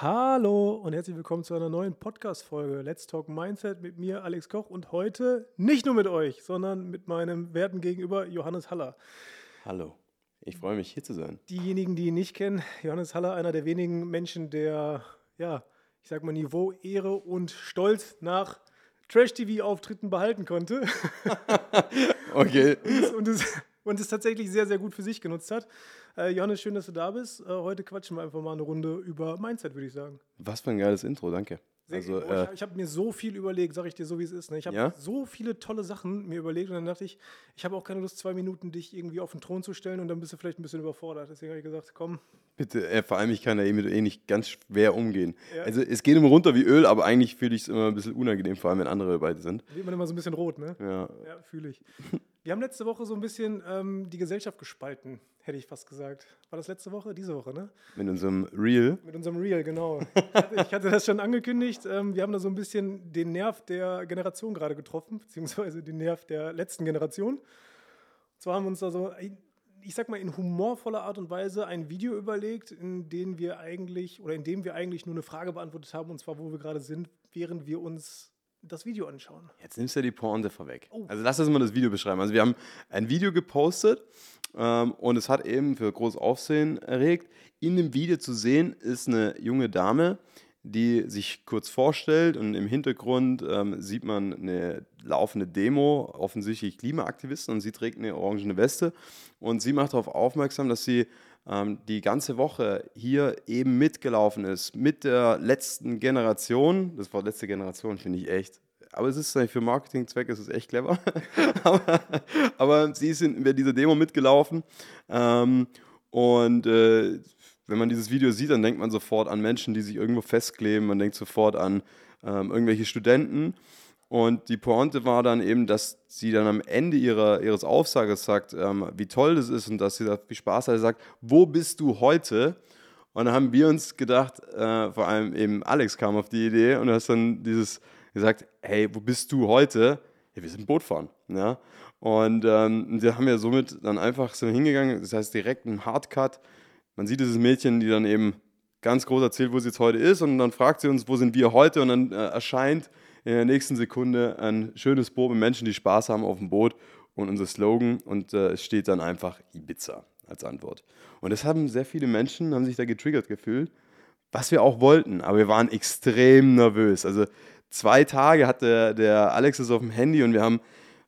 Hallo und herzlich willkommen zu einer neuen Podcast-Folge Let's Talk Mindset mit mir, Alex Koch, und heute nicht nur mit euch, sondern mit meinem werten Gegenüber Johannes Haller. Hallo, ich freue mich hier zu sein. Diejenigen, die ihn nicht kennen, Johannes Haller, einer der wenigen Menschen, der, ja, ich sag mal, Niveau, Ehre und Stolz nach Trash-TV-Auftritten behalten konnte. okay. und, und es und es tatsächlich sehr, sehr gut für sich genutzt hat. Äh, Johannes, schön, dass du da bist. Äh, heute quatschen wir einfach mal eine Runde über Mindset, würde ich sagen. Was für ein geiles Intro, danke. Also, äh, ich, ich habe mir so viel überlegt, sage ich dir so, wie es ist. Ne? Ich habe ja? so viele tolle Sachen mir überlegt und dann dachte ich, ich habe auch keine Lust, zwei Minuten dich irgendwie auf den Thron zu stellen und dann bist du vielleicht ein bisschen überfordert. Deswegen habe ich gesagt, komm. Bitte, äh, vor allem, ich kann da eh mit eh nicht ganz schwer umgehen. Ja. Also es geht immer runter wie Öl, aber eigentlich fühle ich es immer ein bisschen unangenehm, vor allem wenn andere dabei sind. Wird man immer so ein bisschen rot, ne? Ja. Ja, fühle ich. Wir haben letzte Woche so ein bisschen ähm, die Gesellschaft gespalten, hätte ich fast gesagt. War das letzte Woche? Diese Woche, ne? Mit unserem Reel. Mit unserem Reel, genau. ich hatte das schon angekündigt. Ähm, wir haben da so ein bisschen den Nerv der Generation gerade getroffen, beziehungsweise den Nerv der letzten Generation. Und zwar haben wir uns da so, ich sag mal, in humorvoller Art und Weise ein Video überlegt, in dem wir eigentlich, oder in dem wir eigentlich nur eine Frage beantwortet haben, und zwar, wo wir gerade sind, während wir uns das Video anschauen. Jetzt nimmst du ja die Pointe vorweg. Oh. Also lass uns mal das Video beschreiben. Also wir haben ein Video gepostet ähm, und es hat eben für großes Aufsehen erregt. In dem Video zu sehen ist eine junge Dame, die sich kurz vorstellt und im Hintergrund ähm, sieht man eine laufende Demo, offensichtlich Klimaaktivisten und sie trägt eine orangene Weste und sie macht darauf aufmerksam, dass sie die ganze Woche hier eben mitgelaufen ist mit der letzten Generation. Das Wort letzte Generation finde ich echt. Aber es ist für Marketingzwecke, es ist echt clever. aber, aber, sie in, in dieser Demo mitgelaufen. Ähm, und äh, wenn man dieses Video sieht, dann denkt man sofort an Menschen, die sich irgendwo festkleben. Man denkt sofort an ähm, irgendwelche Studenten. Und die Pointe war dann eben, dass sie dann am Ende ihrer, ihres Aufsages sagt, ähm, wie toll das ist und dass sie da viel Spaß hat. Sie sagt, wo bist du heute? Und dann haben wir uns gedacht, äh, vor allem eben Alex kam auf die Idee und hast dann dieses gesagt, hey, wo bist du heute? Ja, wir sind Boot fahren. Ja? Und ähm, wir haben ja somit dann einfach so hingegangen, das heißt direkt ein Hardcut. Man sieht dieses Mädchen, die dann eben ganz groß erzählt, wo sie jetzt heute ist und dann fragt sie uns, wo sind wir heute? Und dann äh, erscheint in der nächsten Sekunde ein schönes Boot mit Menschen, die Spaß haben auf dem Boot und unser Slogan und äh, es steht dann einfach Ibiza als Antwort. Und das haben sehr viele Menschen, haben sich da getriggert gefühlt, was wir auch wollten, aber wir waren extrem nervös. Also zwei Tage hatte der Alex es auf dem Handy und wir haben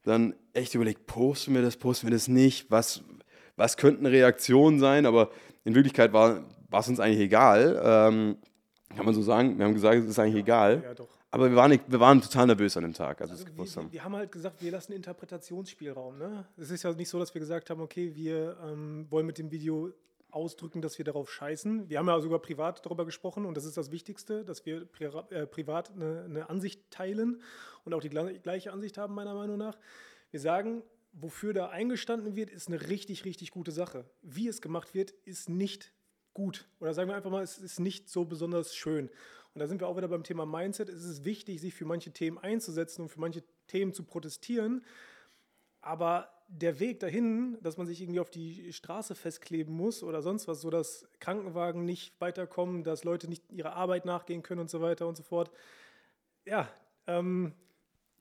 dann echt überlegt, posten wir das, posten wir das nicht, was, was könnten Reaktionen sein, aber in Wirklichkeit war es uns eigentlich egal. Ähm, kann man so sagen, wir haben gesagt, es ist eigentlich ja, egal. Ja. Aber wir waren, nicht, wir waren total nervös an dem Tag, als also wir gewusst haben. Wir haben halt gesagt, wir lassen Interpretationsspielraum. Ne? Es ist ja nicht so, dass wir gesagt haben, okay, wir ähm, wollen mit dem Video ausdrücken, dass wir darauf scheißen. Wir haben ja sogar privat darüber gesprochen und das ist das Wichtigste, dass wir pri äh, privat eine, eine, Ansicht teilen und auch die gleiche Ansicht haben, meiner Meinung nach. Wir sagen, wofür da eingestanden wird, ist eine richtig, richtig gute Sache. Wie es gemacht wird, ist nicht gut. Oder sagen wir einfach mal, es ist nicht so besonders schön. Und da sind wir auch wieder beim Thema Mindset. Es ist wichtig, sich für manche Themen einzusetzen und für manche Themen zu protestieren. Aber der Weg dahin, dass man sich irgendwie auf die Straße festkleben muss oder sonst was, so dass Krankenwagen nicht weiterkommen, dass Leute nicht ihrer Arbeit nachgehen können und so weiter und so fort. Ja, ähm,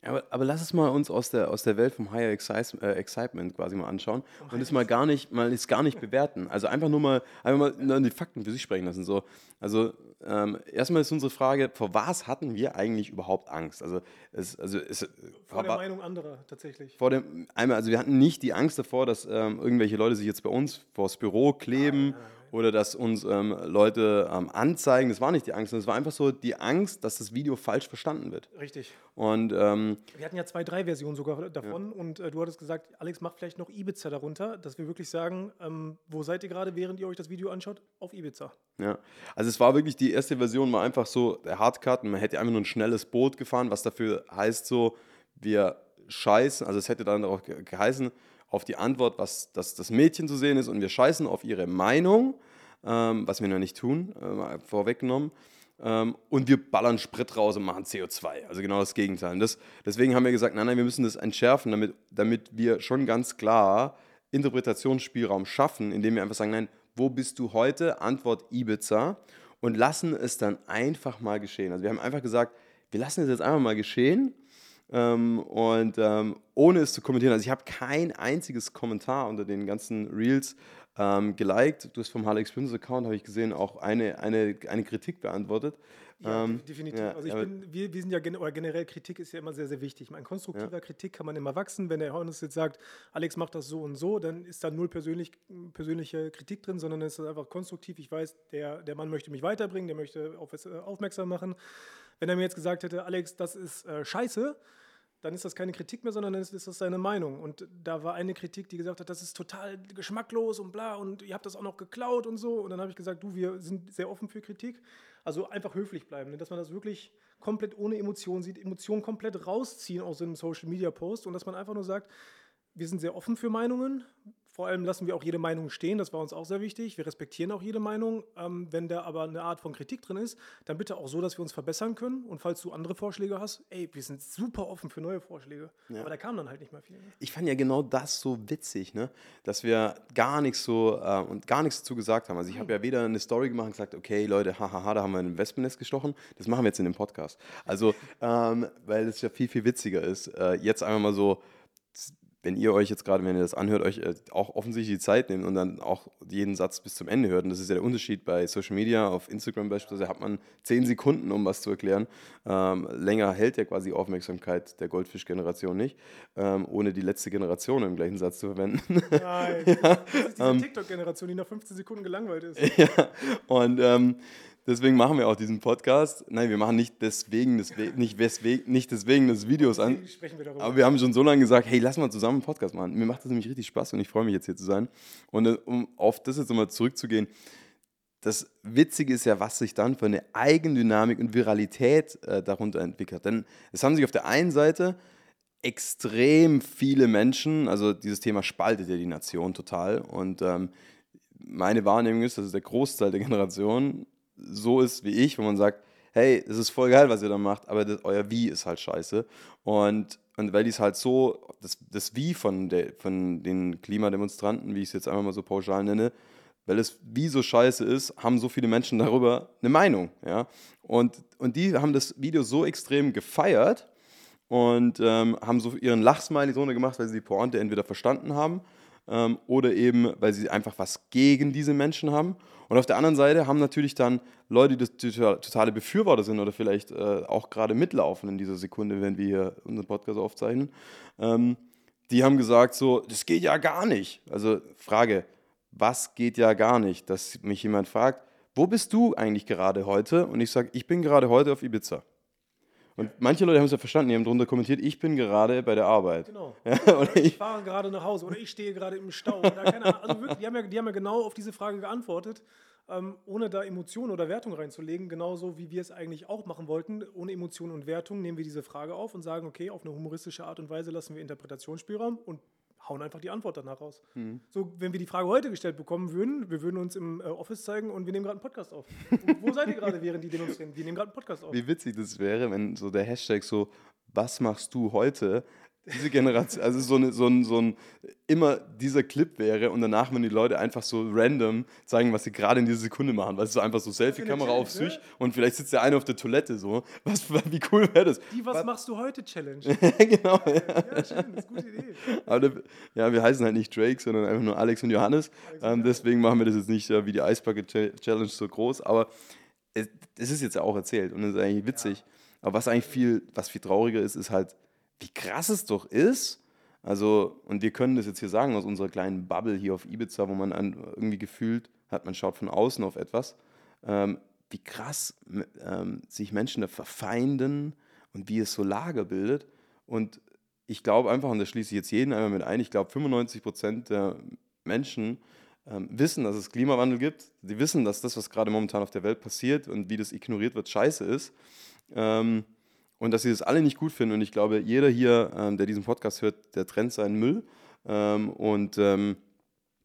aber, aber, lass es mal uns aus der, aus der Welt vom Higher äh, Excitement quasi mal anschauen oh, und es mal gar nicht, mal es gar nicht bewerten. Also einfach nur mal, einfach mal die Fakten für sich sprechen lassen. So. Also ähm, erstmal ist unsere Frage, vor was hatten wir eigentlich überhaupt Angst? Also, es, also es, vor der Meinung anderer tatsächlich. Vor dem, einmal, also wir hatten nicht die Angst davor, dass ähm, irgendwelche Leute sich jetzt bei uns vors Büro kleben. Nein, nein oder dass uns ähm, Leute ähm, anzeigen. Das war nicht die Angst, das war einfach so die Angst, dass das Video falsch verstanden wird. Richtig. Und, ähm, wir hatten ja zwei, drei Versionen sogar davon ja. und äh, du hattest gesagt, Alex, mach vielleicht noch Ibiza darunter, dass wir wirklich sagen, ähm, wo seid ihr gerade, während ihr euch das Video anschaut? Auf Ibiza. Ja, also es war wirklich, die erste Version war einfach so der Hardcut und man hätte einfach nur ein schnelles Boot gefahren, was dafür heißt so, wir scheißen, also es hätte dann auch geheißen, auf die Antwort, was dass das Mädchen zu sehen ist und wir scheißen auf ihre Meinung, ähm, was wir noch nicht tun, äh, vorweggenommen. Ähm, und wir ballern Sprit raus und machen CO2. Also genau das Gegenteil. Und das, deswegen haben wir gesagt, nein, nein, wir müssen das entschärfen, damit, damit wir schon ganz klar Interpretationsspielraum schaffen, indem wir einfach sagen, nein, wo bist du heute? Antwort Ibiza. und lassen es dann einfach mal geschehen. Also wir haben einfach gesagt, wir lassen es jetzt einfach mal geschehen ähm, und ähm, ohne es zu kommentieren. Also ich habe kein einziges Kommentar unter den ganzen Reels ähm, geliked. Du hast vom Alex Prince Account, habe ich gesehen, auch eine, eine, eine Kritik beantwortet. Ja, ähm, definitiv. Ja, also ich bin, wir, wir sind ja gen generell Kritik ist ja immer sehr, sehr wichtig. Mein konstruktiver ja. Kritik kann man immer wachsen. Wenn der Hornus jetzt sagt, Alex macht das so und so, dann ist da null persönlich, persönliche Kritik drin, sondern es ist einfach konstruktiv. Ich weiß, der, der Mann möchte mich weiterbringen, der möchte auf äh, aufmerksam machen. Wenn er mir jetzt gesagt hätte, Alex, das ist äh, scheiße, dann ist das keine Kritik mehr, sondern dann ist, das seine Meinung. Und da war eine Kritik, die gesagt hat, das ist total geschmacklos und bla und ihr habt das auch noch geklaut und so. Und dann habe ich gesagt, du, wir sind sehr offen für Kritik. Also einfach höflich bleiben, ne? dass man das wirklich komplett ohne Emotionen sieht, Emotionen komplett rausziehen aus einem Social Media Post und dass man einfach nur sagt, wir sind sehr offen für Meinungen, vor allem lassen wir auch jede Meinung stehen, das war uns auch sehr wichtig. Wir respektieren auch jede Meinung. Ähm, wenn da aber eine Art von Kritik drin ist, dann bitte auch so, dass wir uns verbessern können. Und falls du andere Vorschläge hast, ey, wir sind super offen für neue Vorschläge. Ja. Aber da kam dann halt nicht mehr viel. Ne? Ich fand ja genau das so witzig, ne? dass wir gar nichts so äh, und gar nichts dazu gesagt haben. Also ich habe ja weder eine Story gemacht und gesagt, okay, Leute, hahaha, da haben wir ein Wespennest gestochen. Das machen wir jetzt in dem Podcast. Also, ähm, weil es ja viel, viel witziger ist, äh, jetzt einfach mal so wenn ihr euch jetzt gerade, wenn ihr das anhört, euch äh, auch offensichtlich die Zeit nehmt und dann auch jeden Satz bis zum Ende hört, und das ist ja der Unterschied bei Social Media, auf Instagram beispielsweise hat man zehn Sekunden, um was zu erklären. Ähm, länger hält ja quasi Aufmerksamkeit der Goldfisch-Generation nicht, ähm, ohne die letzte Generation im gleichen Satz zu verwenden. Nein, ja. das ist diese ähm, TikTok-Generation, die nach 15 Sekunden gelangweilt ist. Ja, und ähm, Deswegen machen wir auch diesen Podcast. Nein, wir machen nicht deswegen, deswegen nicht, deswegen, nicht deswegen des Videos an. Wir aber wir haben schon so lange gesagt, hey, lass mal zusammen einen Podcast machen. Mir macht das nämlich richtig Spaß und ich freue mich jetzt hier zu sein. Und äh, um auf das jetzt nochmal zurückzugehen, das Witzige ist ja, was sich dann für eine Eigendynamik und Viralität äh, darunter entwickelt. Denn es haben sich auf der einen Seite extrem viele Menschen, also dieses Thema spaltet ja die Nation total. Und ähm, meine Wahrnehmung ist, dass der Großteil der Generation so ist wie ich, wo man sagt, hey, es ist voll geil, was ihr da macht, aber das, euer Wie ist halt scheiße. Und, und weil die es halt so, das, das Wie von, der, von den Klimademonstranten, wie ich es jetzt einfach mal so pauschal nenne, weil es wie so scheiße ist, haben so viele Menschen darüber eine Meinung. Ja? Und, und die haben das Video so extrem gefeiert und ähm, haben so ihren Lachsmiley so gemacht, weil sie die Pointe entweder verstanden haben ähm, oder eben, weil sie einfach was gegen diese Menschen haben. Und auf der anderen Seite haben natürlich dann Leute, die, die totale Befürworter sind oder vielleicht äh, auch gerade mitlaufen in dieser Sekunde, wenn wir hier unseren Podcast aufzeichnen, ähm, die haben gesagt so, das geht ja gar nicht. Also Frage, was geht ja gar nicht? Dass mich jemand fragt, wo bist du eigentlich gerade heute? Und ich sage, ich bin gerade heute auf Ibiza. Und manche Leute haben es ja verstanden, die haben darunter kommentiert, ich bin gerade bei der Arbeit. Genau. Ja, oder ich, ich fahre gerade nach Hause oder ich stehe gerade im Stau. also wirklich, die, haben ja, die haben ja genau auf diese Frage geantwortet, ähm, ohne da Emotionen oder Wertung reinzulegen. Genauso wie wir es eigentlich auch machen wollten. Ohne Emotionen und Wertung nehmen wir diese Frage auf und sagen, okay, auf eine humoristische Art und Weise lassen wir Interpretationsspielraum und hauen einfach die Antwort danach raus. Mhm. So, wenn wir die Frage heute gestellt bekommen würden, wir würden uns im äh, Office zeigen und wir nehmen gerade einen Podcast auf. wo seid ihr gerade, während die demonstrieren? Wir nehmen gerade einen Podcast auf. Wie witzig das wäre, wenn so der Hashtag so, was machst du heute, diese Generation, also so, eine, so, ein, so ein, immer dieser Clip wäre und danach, wenn die Leute einfach so random zeigen, was sie gerade in dieser Sekunde machen, weil es so einfach so Selfie-Kamera auf sich ne? und vielleicht sitzt der eine auf der Toilette so. Was, wie cool wäre das? Die Was, was machst du heute Challenge? genau. Ja. ja, schön, das ist eine gute Idee. Aber ja, wir heißen halt nicht Drake, sondern einfach nur Alex und Johannes. Alex ähm, deswegen machen wir das jetzt nicht äh, wie die Eisbucket Challenge so groß, aber es, es ist jetzt ja auch erzählt und es ist eigentlich witzig. Ja. Aber was eigentlich viel, was viel trauriger ist, ist halt, wie krass es doch ist. Also, und wir können das jetzt hier sagen aus unserer kleinen Bubble hier auf Ibiza, wo man irgendwie gefühlt hat, man schaut von außen auf etwas, ähm, wie krass ähm, sich Menschen da verfeinden und wie es so Lager bildet. Und ich glaube einfach, und da schließe ich jetzt jeden einmal mit ein, ich glaube 95 Prozent der Menschen ähm, wissen, dass es Klimawandel gibt. Die wissen, dass das, was gerade momentan auf der Welt passiert und wie das ignoriert wird, scheiße ist. Ähm, und dass sie das alle nicht gut finden. Und ich glaube, jeder hier, ähm, der diesen Podcast hört, der trennt seinen Müll. Ähm, und, ähm,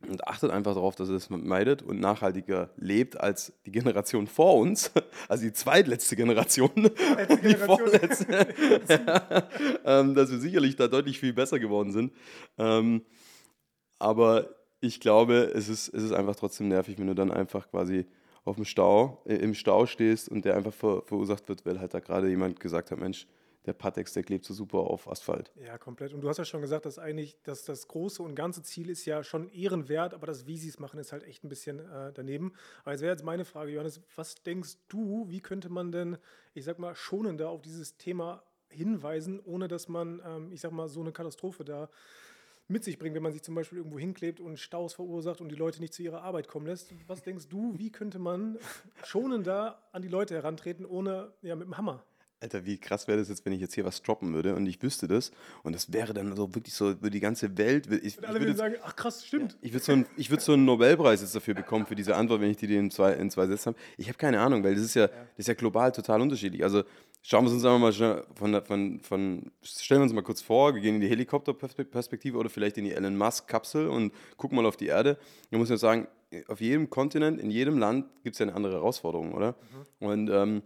und achtet einfach darauf, dass er es meidet und nachhaltiger lebt als die Generation vor uns, also die zweitletzte Generation, die vorletzte, ähm, dass wir sicherlich da deutlich viel besser geworden sind. Ähm, aber ich glaube, es ist, es ist einfach trotzdem nervig, wenn du dann einfach quasi auf dem Stau, äh, im Stau stehst und der einfach ver verursacht wird, weil halt da gerade jemand gesagt hat, Mensch, der Patex, der klebt so super auf Asphalt. Ja, komplett. Und du hast ja schon gesagt, dass eigentlich dass das große und ganze Ziel ist ja schon ehrenwert, aber das, wie sie es machen, ist halt echt ein bisschen äh, daneben. Aber jetzt wäre jetzt meine Frage, Johannes, was denkst du, wie könnte man denn, ich sag mal, schonender auf dieses Thema hinweisen, ohne dass man, ähm, ich sag mal, so eine Katastrophe da mit sich bringt, wenn man sich zum Beispiel irgendwo hinklebt und Staus verursacht und die Leute nicht zu ihrer Arbeit kommen lässt. Was denkst du, wie könnte man schonender an die Leute herantreten, ohne ja, mit dem Hammer? Alter, wie krass wäre das jetzt, wenn ich jetzt hier was droppen würde und ich wüsste das und das wäre dann so wirklich so über die ganze Welt. Ich, und alle würden sagen, ach krass, stimmt. Ja, ich würde so, einen, würd so einen Nobelpreis jetzt dafür bekommen, für diese Antwort, wenn ich die in zwei, in zwei Sätzen habe. Ich habe keine Ahnung, weil das ist ja, das ist ja global total unterschiedlich. Also schauen wir uns einfach mal schnell von, von, von, stellen wir uns mal kurz vor, wir gehen in die Helikopterperspektive oder vielleicht in die Elon Musk-Kapsel und gucken mal auf die Erde. Da muss man sagen, auf jedem Kontinent, in jedem Land gibt es ja eine andere Herausforderung, oder? Mhm. Und ähm,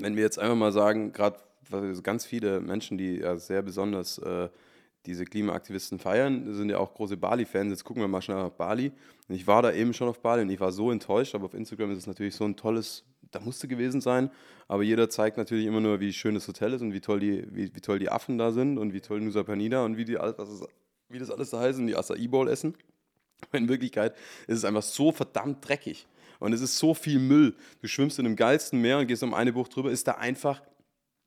wenn wir jetzt einfach mal sagen, gerade ganz viele Menschen, die ja sehr besonders äh, diese Klimaaktivisten feiern, sind ja auch große Bali-Fans. Jetzt gucken wir mal schnell nach Bali. Und ich war da eben schon auf Bali und ich war so enttäuscht, aber auf Instagram ist es natürlich so ein tolles, da musste gewesen sein. Aber jeder zeigt natürlich immer nur, wie schön das Hotel ist und wie toll die, wie, wie toll die Affen da sind und wie toll Nusa Panida und wie, die, was wie das alles da heißt und die Acai Bowl essen. In Wirklichkeit ist es einfach so verdammt dreckig. Und es ist so viel Müll. Du schwimmst in dem geilsten Meer und gehst um eine Bucht drüber, ist da einfach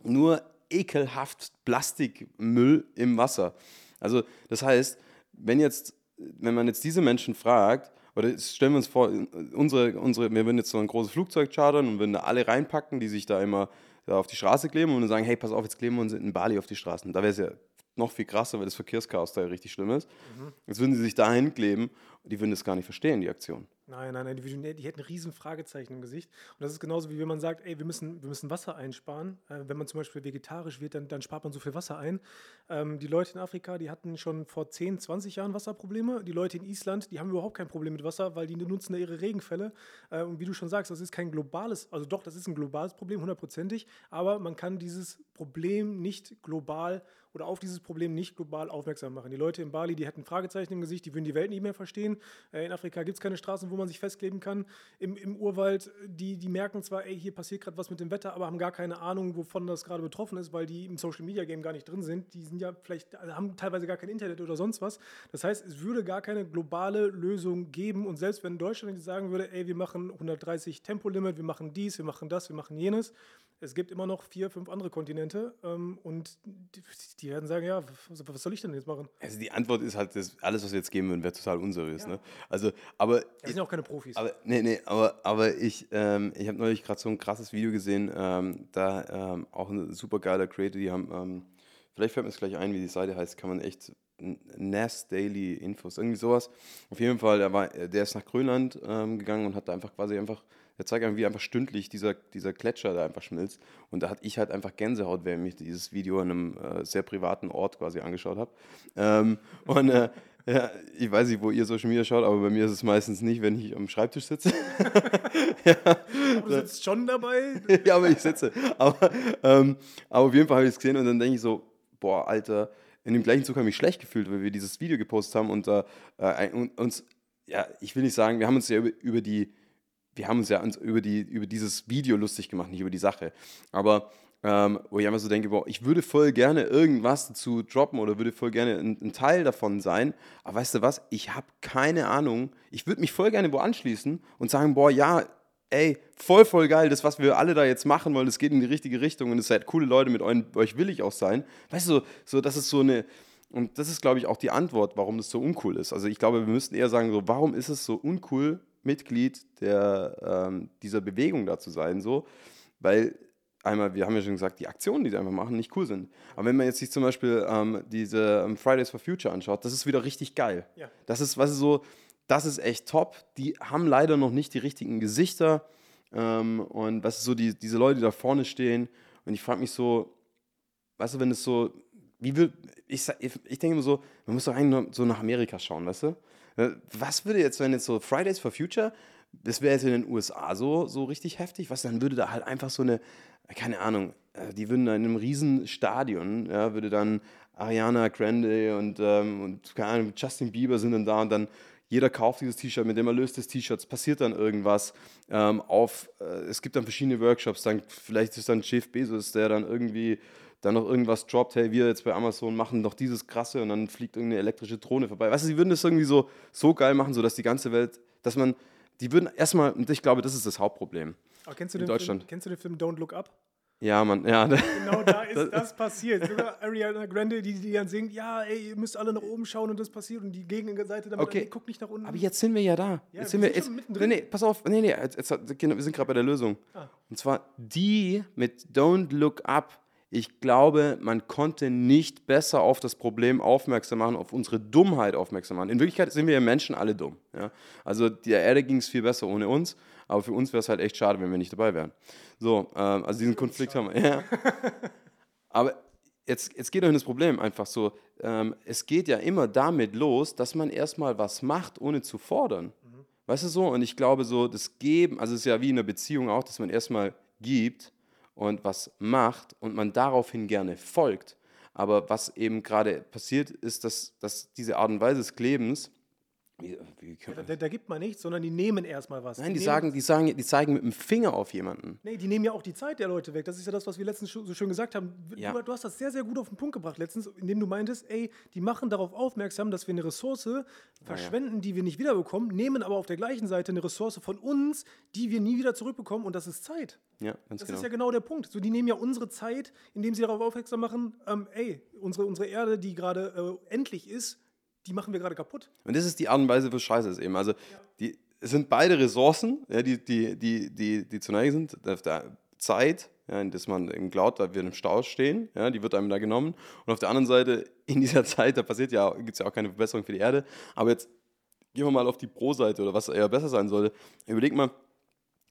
nur ekelhaft Plastikmüll im Wasser. Also das heißt, wenn jetzt, wenn man jetzt diese Menschen fragt, oder stellen wir uns vor, unsere, unsere, wir würden jetzt so ein großes Flugzeug chartern und würden da alle reinpacken, die sich da immer da auf die Straße kleben und dann sagen, hey, pass auf, jetzt kleben wir uns in Bali auf die Straßen. Da wäre es ja noch viel krasser, weil das Verkehrschaos da ja richtig schlimm ist. Mhm. Jetzt würden sie sich da hinkleben und die würden das gar nicht verstehen, die Aktion. Nein, nein, nein, die, die, hätten ein riesen Fragezeichen im Gesicht. Und das ist genauso wie wenn man sagt, ey, wir müssen, wir müssen Wasser einsparen. Äh, wenn man zum Beispiel vegetarisch wird, dann, dann spart man so viel Wasser ein. Ähm, die Leute in Afrika, die hatten schon vor 10, 20 Jahren Wasserprobleme. Die Leute in Island, die haben überhaupt kein Problem mit Wasser, weil die nutzen da ihre Regenfälle. Äh, und wie du schon sagst, das ist kein globales, also doch, das ist ein globales Problem, hundertprozentig, aber man kann dieses Problem nicht global oder auf dieses Problem nicht global aufmerksam machen. Die Leute in Bali, die hätten Fragezeichen im Gesicht, die würden die Welt nicht mehr verstehen. Äh, in Afrika gibt es keine Straßen, wo man sich festkleben kann. Im, im Urwald, die, die merken zwar, ey, hier passiert gerade was mit dem Wetter, aber haben gar keine Ahnung, wovon das gerade betroffen ist, weil die im Social Media Game gar nicht drin sind. Die sind ja vielleicht, also haben teilweise gar kein Internet oder sonst was. Das heißt, es würde gar keine globale Lösung geben. Und selbst wenn Deutschland sagen würde, ey, wir machen 130 Tempolimit, wir machen dies, wir machen das, wir machen jenes, es gibt immer noch vier, fünf andere Kontinente ähm, und die, die, werden sagen, ja, was, was, soll ich denn jetzt machen? Also die Antwort ist halt, das, alles, was wir jetzt geben würden, wäre total unseriös. Ja. Ne? Also, aber wir sind ja auch keine Profis. Aber, nee, nee, aber, aber ich, ähm, ich habe neulich gerade so ein krasses Video gesehen, ähm, da ähm, auch ein super geiler Creator, die haben, ähm, vielleicht fällt mir es gleich ein, wie die Seite heißt, kann man echt NAS Daily Infos, irgendwie sowas. Auf jeden Fall, der, war, der ist nach Grönland ähm, gegangen und hat da einfach quasi einfach der zeigt einfach, wie einfach stündlich dieser, dieser Gletscher da einfach schmilzt. Und da hatte ich halt einfach Gänsehaut, während ich dieses Video an einem äh, sehr privaten Ort quasi angeschaut habe. Ähm, und äh, ja, ich weiß nicht, wo ihr Social Media schaut, aber bei mir ist es meistens nicht, wenn ich am Schreibtisch sitze. ja. Aber du sitzt schon dabei? ja, aber ich sitze. Aber, ähm, aber auf jeden Fall habe ich es gesehen und dann denke ich so, boah, Alter, in dem gleichen Zug habe ich mich schlecht gefühlt, weil wir dieses Video gepostet haben und äh, uns, ja, ich will nicht sagen, wir haben uns ja über, über die wir haben uns ja über, die, über dieses Video lustig gemacht, nicht über die Sache. Aber ähm, wo ich einfach so denke, boah, ich würde voll gerne irgendwas dazu droppen oder würde voll gerne ein, ein Teil davon sein. Aber weißt du was? Ich habe keine Ahnung. Ich würde mich voll gerne wo anschließen und sagen, boah, ja, ey, voll, voll geil, das, was wir alle da jetzt machen wollen, das geht in die richtige Richtung und es seid coole Leute, mit euch will ich auch sein. Weißt du, so, das ist so eine, und das ist, glaube ich, auch die Antwort, warum das so uncool ist. Also ich glaube, wir müssten eher sagen, so, warum ist es so uncool, Mitglied der, ähm, dieser Bewegung da zu sein, so, weil einmal, wir haben ja schon gesagt, die Aktionen, die sie einfach machen, nicht cool sind. Aber wenn man jetzt sich zum Beispiel ähm, diese ähm, Fridays for Future anschaut, das ist wieder richtig geil. Ja. Das ist, was ist so, das ist echt top. Die haben leider noch nicht die richtigen Gesichter ähm, und was ist so, die, diese Leute, die da vorne stehen und ich frage mich so, weißt du, wenn es so, wie will, ich, ich denke immer so, man muss doch eigentlich so nach Amerika schauen, weißt du? Äh, was würde jetzt, wenn jetzt so Fridays for Future, das wäre jetzt in den USA so, so richtig heftig, was dann würde da halt einfach so eine, keine Ahnung, äh, die würden da in einem riesen Stadion, ja, würde dann Ariana Grande und, ähm, und keine Ahnung, Justin Bieber sind dann da und dann jeder kauft dieses T-Shirt, mit dem Erlös des T-Shirts passiert dann irgendwas. Ähm, auf, äh, es gibt dann verschiedene Workshops, dann vielleicht ist dann Jeff Bezos, der dann irgendwie dann noch irgendwas droppt, hey, wir jetzt bei Amazon machen noch dieses krasse und dann fliegt irgendeine elektrische Drohne vorbei. Weißt du, sie würden das irgendwie so, so geil machen, sodass die ganze Welt, dass man, die würden erstmal, und ich glaube, das ist das Hauptproblem. Aber kennst du in den Deutschland. Film, kennst du den Film Don't Look Up? Ja, Mann, ja. Genau da ist das, passiert. Sogar Ariana Grande, die, die dann singt, ja, ey, ihr müsst alle nach oben schauen und das passiert und die Gegenseite damit, Okay. ey, guck nicht nach unten. Aber jetzt sind wir ja da. Ja, jetzt sind wir, sind jetzt, schon nee, mittendrin. nee, pass auf, nee, nee, jetzt, jetzt, wir sind gerade bei der Lösung. Ah. Und zwar die mit Don't Look Up. Ich glaube, man konnte nicht besser auf das Problem aufmerksam machen, auf unsere Dummheit aufmerksam machen. In Wirklichkeit sind wir ja Menschen alle dumm. Ja? Also der Erde ging es viel besser ohne uns, aber für uns wäre es halt echt schade, wenn wir nicht dabei wären. So, ähm, also diesen Konflikt haben wir. Ja. Aber jetzt, jetzt geht euch das Problem einfach so. Ähm, es geht ja immer damit los, dass man erstmal was macht, ohne zu fordern. Weißt du so? Und ich glaube, so das Geben, also es ist ja wie in einer Beziehung auch, dass man erstmal gibt und was macht und man daraufhin gerne folgt. Aber was eben gerade passiert, ist, dass, dass diese Art und Weise des Klebens, wie, wie kann da, da, gibt man nichts, sondern die nehmen erstmal was. nein, die nehmen, sagen, die sagen, die zeigen mit dem Finger auf jemanden. Nee, die nehmen ja auch die Zeit der Leute weg. Das ist ja das, was wir letztens so schön gesagt haben. Ja. Du, du hast das sehr, sehr gut auf den Punkt gebracht letztens, indem du meintest, ey, die machen darauf aufmerksam, dass wir eine Ressource verschwenden, die wir nicht wiederbekommen, nehmen aber auf der gleichen Seite eine Ressource von uns, die wir nie wieder zurückbekommen und das ist Zeit. Ja, ganz Das genau. ist ja genau der Punkt. So, die nehmen ja unsere Zeit, indem sie darauf aufmerksam machen, ähm, ey, unsere, unsere Erde, die gerade äh, endlich ist, die machen wir gerade kaputt. Und das ist die Art und Weise, wo Scheiße ist eben. Also die, es sind beide Ressourcen, ja, die, die, die, die, die zu neigen sind. Auf der Zeit, ja, in das man eben glaubt, da wir im Stau stehen, ja, die wird einem da genommen. Und auf der anderen Seite, in dieser Zeit, da passiert ja, gibt es ja auch keine Verbesserung für die Erde. Aber jetzt gehen wir mal auf die Pro-Seite oder was eher besser sein sollte. Überleg mal,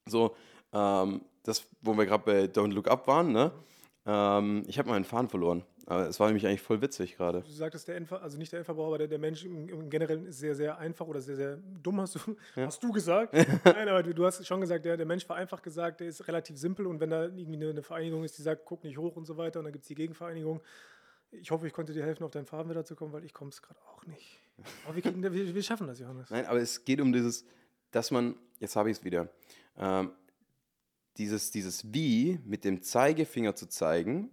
so, ähm, das, wo wir gerade bei Don't Look Up waren, ne? Ähm, ich habe meinen Faden verloren. Aber es war nämlich eigentlich voll witzig gerade. Du sagtest, der Endver also nicht der Endverbraucher, aber der, der Mensch im, im Generellen ist sehr, sehr einfach oder sehr, sehr dumm, hast du, hast du gesagt. Nein, aber du, du hast schon gesagt, der, der Mensch vereinfacht gesagt, der ist relativ simpel und wenn da irgendwie eine, eine Vereinigung ist, die sagt, guck nicht hoch und so weiter und dann gibt es die Gegenvereinigung. Ich hoffe, ich konnte dir helfen, auf deinen Faden wieder zu kommen, weil ich komme es gerade auch nicht. Aber wir, kriegen, wir, wir schaffen das, Johannes. Nein, aber es geht um dieses, dass man, jetzt habe ich es wieder, ähm, dieses, dieses Wie mit dem Zeigefinger zu zeigen,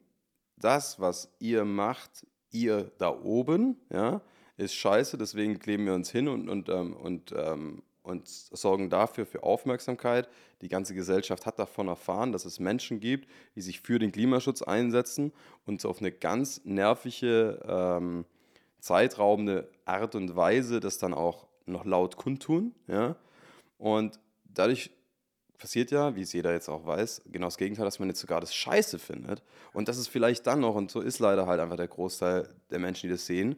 das, was ihr macht, ihr da oben, ja, ist scheiße, deswegen kleben wir uns hin und, und, ähm, und, ähm, und sorgen dafür für Aufmerksamkeit. Die ganze Gesellschaft hat davon erfahren, dass es Menschen gibt, die sich für den Klimaschutz einsetzen und auf eine ganz nervige, ähm, zeitraubende Art und Weise das dann auch noch laut kundtun. Ja? Und dadurch passiert ja, wie es jeder jetzt auch weiß, genau das Gegenteil, dass man jetzt sogar das Scheiße findet. Und das ist vielleicht dann noch, und so ist leider halt einfach der Großteil der Menschen, die das sehen,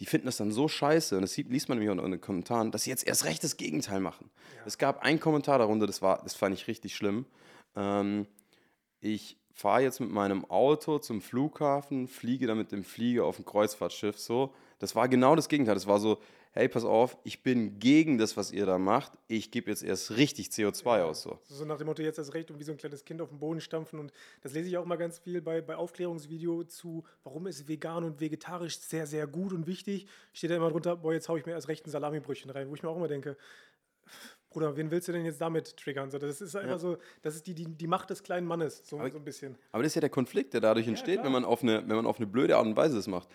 die finden das dann so scheiße, und das sieht, liest man nämlich auch in den Kommentaren, dass sie jetzt erst recht das Gegenteil machen. Es gab einen Kommentar darunter, das, war, das fand ich richtig schlimm. Ähm, ich fahre jetzt mit meinem Auto zum Flughafen, fliege dann mit dem Flieger auf ein Kreuzfahrtschiff. So, das war genau das Gegenteil. Das war so, hey, pass auf, ich bin gegen das, was ihr da macht. Ich gebe jetzt erst richtig CO2 aus. So. So nach dem Motto, jetzt erst recht und wie so ein kleines Kind auf den Boden stampfen. Und das lese ich auch mal ganz viel bei, bei Aufklärungsvideo zu, warum ist vegan und vegetarisch sehr, sehr gut und wichtig. Steht da immer drunter, boah, jetzt haue ich mir erst recht ein Salamibrötchen rein, wo ich mir auch immer denke, Bruder, wen willst du denn jetzt damit triggern? So, das ist einfach so, das ist die, die, die Macht des kleinen Mannes, so, so ein bisschen. Aber das ist ja der Konflikt, der dadurch entsteht, wenn man, auf eine, wenn man auf eine blöde Art und Weise das macht.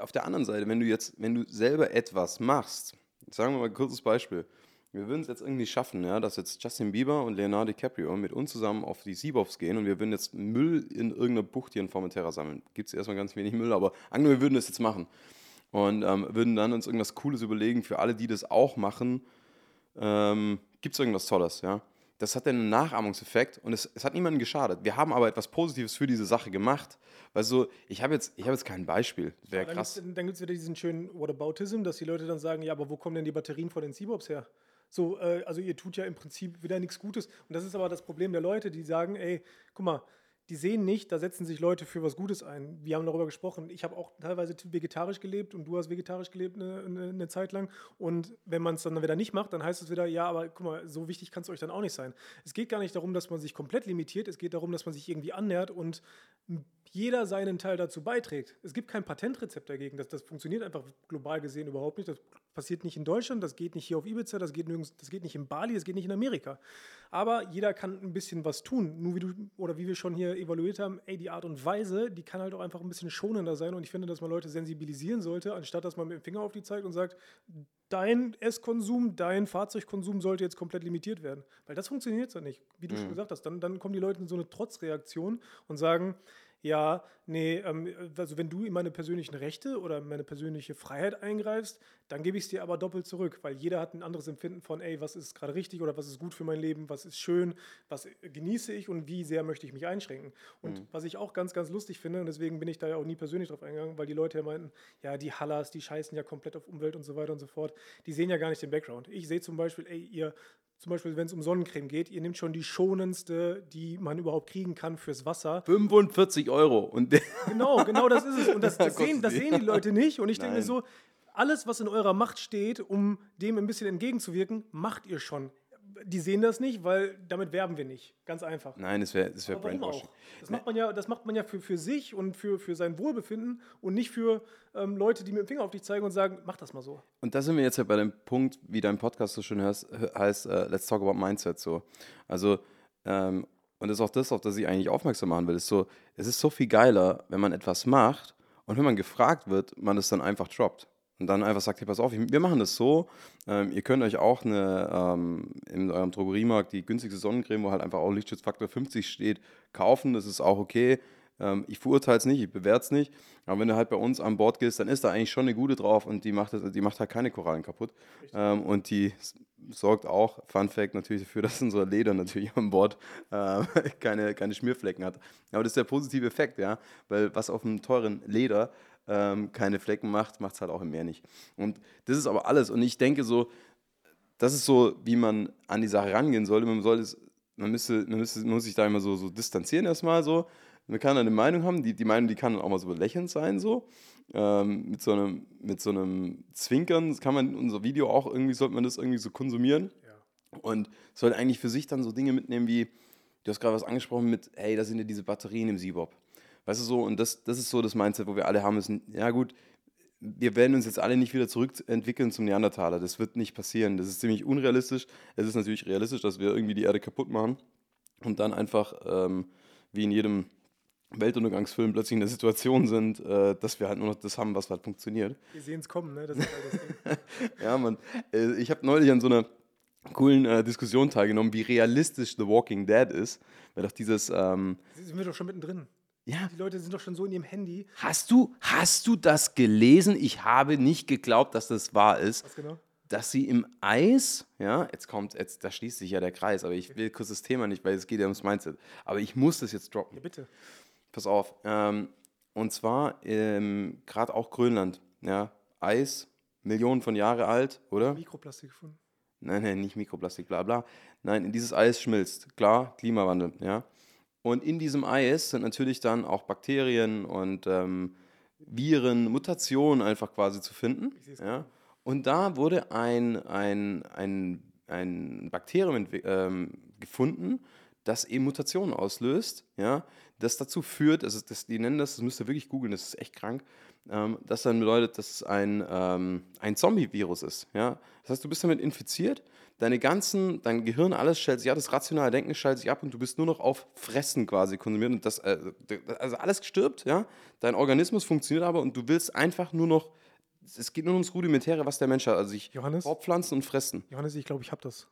Auf der anderen Seite, wenn du jetzt, wenn du selber etwas machst, sagen wir mal ein kurzes Beispiel. Wir würden es jetzt irgendwie schaffen, ja, dass jetzt Justin Bieber und Leonardo DiCaprio mit uns zusammen auf die Seabofs gehen und wir würden jetzt Müll in irgendeiner Bucht hier in Formentera sammeln. Gibt es erstmal ganz wenig Müll, aber angenommen, wir würden das jetzt machen. Und ähm, würden dann uns irgendwas Cooles überlegen für alle, die das auch machen. Ähm, Gibt es irgendwas Tolles, ja? Das hat einen Nachahmungseffekt und es, es hat niemandem geschadet. Wir haben aber etwas Positives für diese Sache gemacht. Weil so, ich habe jetzt, ich hab jetzt kein Beispiel. Wäre Dann krass. gibt's- Dann gibt es wieder diesen schönen Whataboutism, dass die Leute dann sagen, ja, aber wo kommen denn die Batterien von den Seabobs her? So, äh, also ihr tut ja im Prinzip wieder nichts Gutes. Und das ist aber das Problem der Leute, die sagen, ey, guck mal, die sehen nicht, da setzen sich Leute für was Gutes ein. Wir haben darüber gesprochen. Ich habe auch teilweise vegetarisch gelebt und du hast vegetarisch gelebt eine, eine, eine Zeit lang. Und wenn man es dann wieder nicht macht, dann heißt es wieder, ja, aber guck mal, so wichtig kann es euch dann auch nicht sein. Es geht gar nicht darum, dass man sich komplett limitiert. Es geht darum, dass man sich irgendwie annähert und jeder seinen Teil dazu beiträgt. Es gibt kein Patentrezept dagegen. Das, das funktioniert einfach global gesehen überhaupt nicht. Das passiert nicht in Deutschland, das geht nicht hier auf Ibiza, das geht, nirgends, das geht nicht in Bali, das geht nicht in Amerika. Aber jeder kann ein bisschen was tun. Nur wie du oder wie wir schon hier evaluiert haben, ey, die Art und Weise, die kann halt auch einfach ein bisschen schonender sein. Und ich finde, dass man Leute sensibilisieren sollte, anstatt dass man mit dem Finger auf die zeigt und sagt, dein Esskonsum, dein Fahrzeugkonsum sollte jetzt komplett limitiert werden. Weil das funktioniert ja nicht. Wie du mhm. schon gesagt hast, dann, dann kommen die Leute in so eine Trotzreaktion und sagen, ja, nee, ähm, also wenn du in meine persönlichen Rechte oder meine persönliche Freiheit eingreifst, dann gebe ich es dir aber doppelt zurück, weil jeder hat ein anderes Empfinden von, ey, was ist gerade richtig oder was ist gut für mein Leben, was ist schön, was genieße ich und wie sehr möchte ich mich einschränken. Und mhm. was ich auch ganz, ganz lustig finde, und deswegen bin ich da ja auch nie persönlich drauf eingegangen, weil die Leute ja meinten, ja, die Hallas, die scheißen ja komplett auf Umwelt und so weiter und so fort, die sehen ja gar nicht den Background. Ich sehe zum Beispiel, ey, ihr zum Beispiel, wenn es um Sonnencreme geht, ihr nehmt schon die schonendste, die man überhaupt kriegen kann fürs Wasser. 45 Euro. Und genau, genau das ist es. Und das, das, sehen, das sehen die Leute nicht. Und ich denke mir so, alles, was in eurer Macht steht, um dem ein bisschen entgegenzuwirken, macht ihr schon die sehen das nicht, weil damit werben wir nicht. Ganz einfach. Nein, das wäre das wär Brainwashing. Das macht man ja, das macht man ja für, für sich und für, für sein Wohlbefinden und nicht für ähm, Leute, die mit dem Finger auf dich zeigen und sagen, mach das mal so. Und da sind wir jetzt ja bei dem Punkt, wie dein Podcast so schön heißt, heißt uh, Let's Talk About Mindset so. Also, ähm, und das ist auch das, auf das ich eigentlich aufmerksam machen will, ist so, es ist so viel geiler, wenn man etwas macht und wenn man gefragt wird, man es dann einfach droppt und dann einfach sagt, hey, pass auf, wir machen das so, ähm, ihr könnt euch auch eine, ähm, in eurem Drogeriemarkt die günstigste Sonnencreme, wo halt einfach auch Lichtschutzfaktor 50 steht, kaufen, das ist auch okay. Ähm, ich verurteile es nicht, ich bewerte es nicht, aber wenn du halt bei uns an Bord gehst, dann ist da eigentlich schon eine gute drauf und die macht, die macht halt keine Korallen kaputt. Ähm, und die sorgt auch, Fun Fact natürlich dafür, dass unser Leder natürlich an Bord äh, keine, keine Schmierflecken hat. Aber das ist der positive Effekt, ja, weil was auf einem teuren Leder ähm, keine Flecken macht, macht es halt auch im Meer nicht. Und das ist aber alles. Und ich denke so, das ist so, wie man an die Sache rangehen sollte. Man, soll es, man, müsste, man, müsste, man muss sich da immer so, so distanzieren erstmal so. Man kann eine Meinung haben, die, die Meinung, die kann auch mal so belächelnd sein, so. Ähm, mit, so einem, mit so einem Zwinkern kann man unser Video auch irgendwie, sollte man das irgendwie so konsumieren. Ja. Und sollte eigentlich für sich dann so Dinge mitnehmen wie, du hast gerade was angesprochen mit, hey, da sind ja diese Batterien im Siebop. Weißt du so, und das, das ist so das Mindset, wo wir alle haben müssen, ja gut, wir werden uns jetzt alle nicht wieder zurückentwickeln zum Neandertaler. Das wird nicht passieren. Das ist ziemlich unrealistisch. Es ist natürlich realistisch, dass wir irgendwie die Erde kaputt machen und dann einfach, ähm, wie in jedem Weltuntergangsfilm, plötzlich in der Situation sind, äh, dass wir halt nur noch das haben, was halt funktioniert. Wir sehen es kommen, ne? Das ist halt das Ding. ja, man. Äh, ich habe neulich an so einer coolen äh, Diskussion teilgenommen, wie realistisch The Walking Dead ist. Weil doch dieses. Ähm, sind wir doch schon mittendrin. Ja. Die Leute sind doch schon so in ihrem Handy. Hast du, hast du das gelesen? Ich habe nicht geglaubt, dass das wahr ist. Was genau? Dass sie im Eis, ja, jetzt kommt, jetzt, da schließt sich ja der Kreis, aber ich will kurz das Thema nicht, weil es geht ja ums Mindset. Aber ich muss das jetzt droppen. Ja, bitte. Pass auf. Ähm, und zwar ähm, gerade auch Grönland, ja, Eis, Millionen von Jahren alt, oder? Mikroplastik gefunden. Nein, nein, nicht Mikroplastik, bla bla. Nein, dieses Eis schmilzt. Klar, Klimawandel, ja. Und in diesem Eis sind natürlich dann auch Bakterien und ähm, Viren, Mutationen einfach quasi zu finden. Ja. Und da wurde ein, ein, ein, ein Bakterium ähm, gefunden, das eben Mutationen auslöst, ja, das dazu führt, also das, die nennen das, das müsst ihr wirklich googeln, das ist echt krank, ähm, das dann bedeutet, dass es ein, ähm, ein Zombie-Virus ist. Ja? Das heißt, du bist damit infiziert deine ganzen, dein Gehirn, alles stellt sich ab, das rationale Denken schaltet sich ab und du bist nur noch auf Fressen quasi konsumiert und das, äh, also alles stirbt, ja, dein Organismus funktioniert aber und du willst einfach nur noch, es geht nur ums Rudimentäre, was der Mensch hat, also sich fortpflanzen und fressen. Johannes, ich glaube, ich habe das.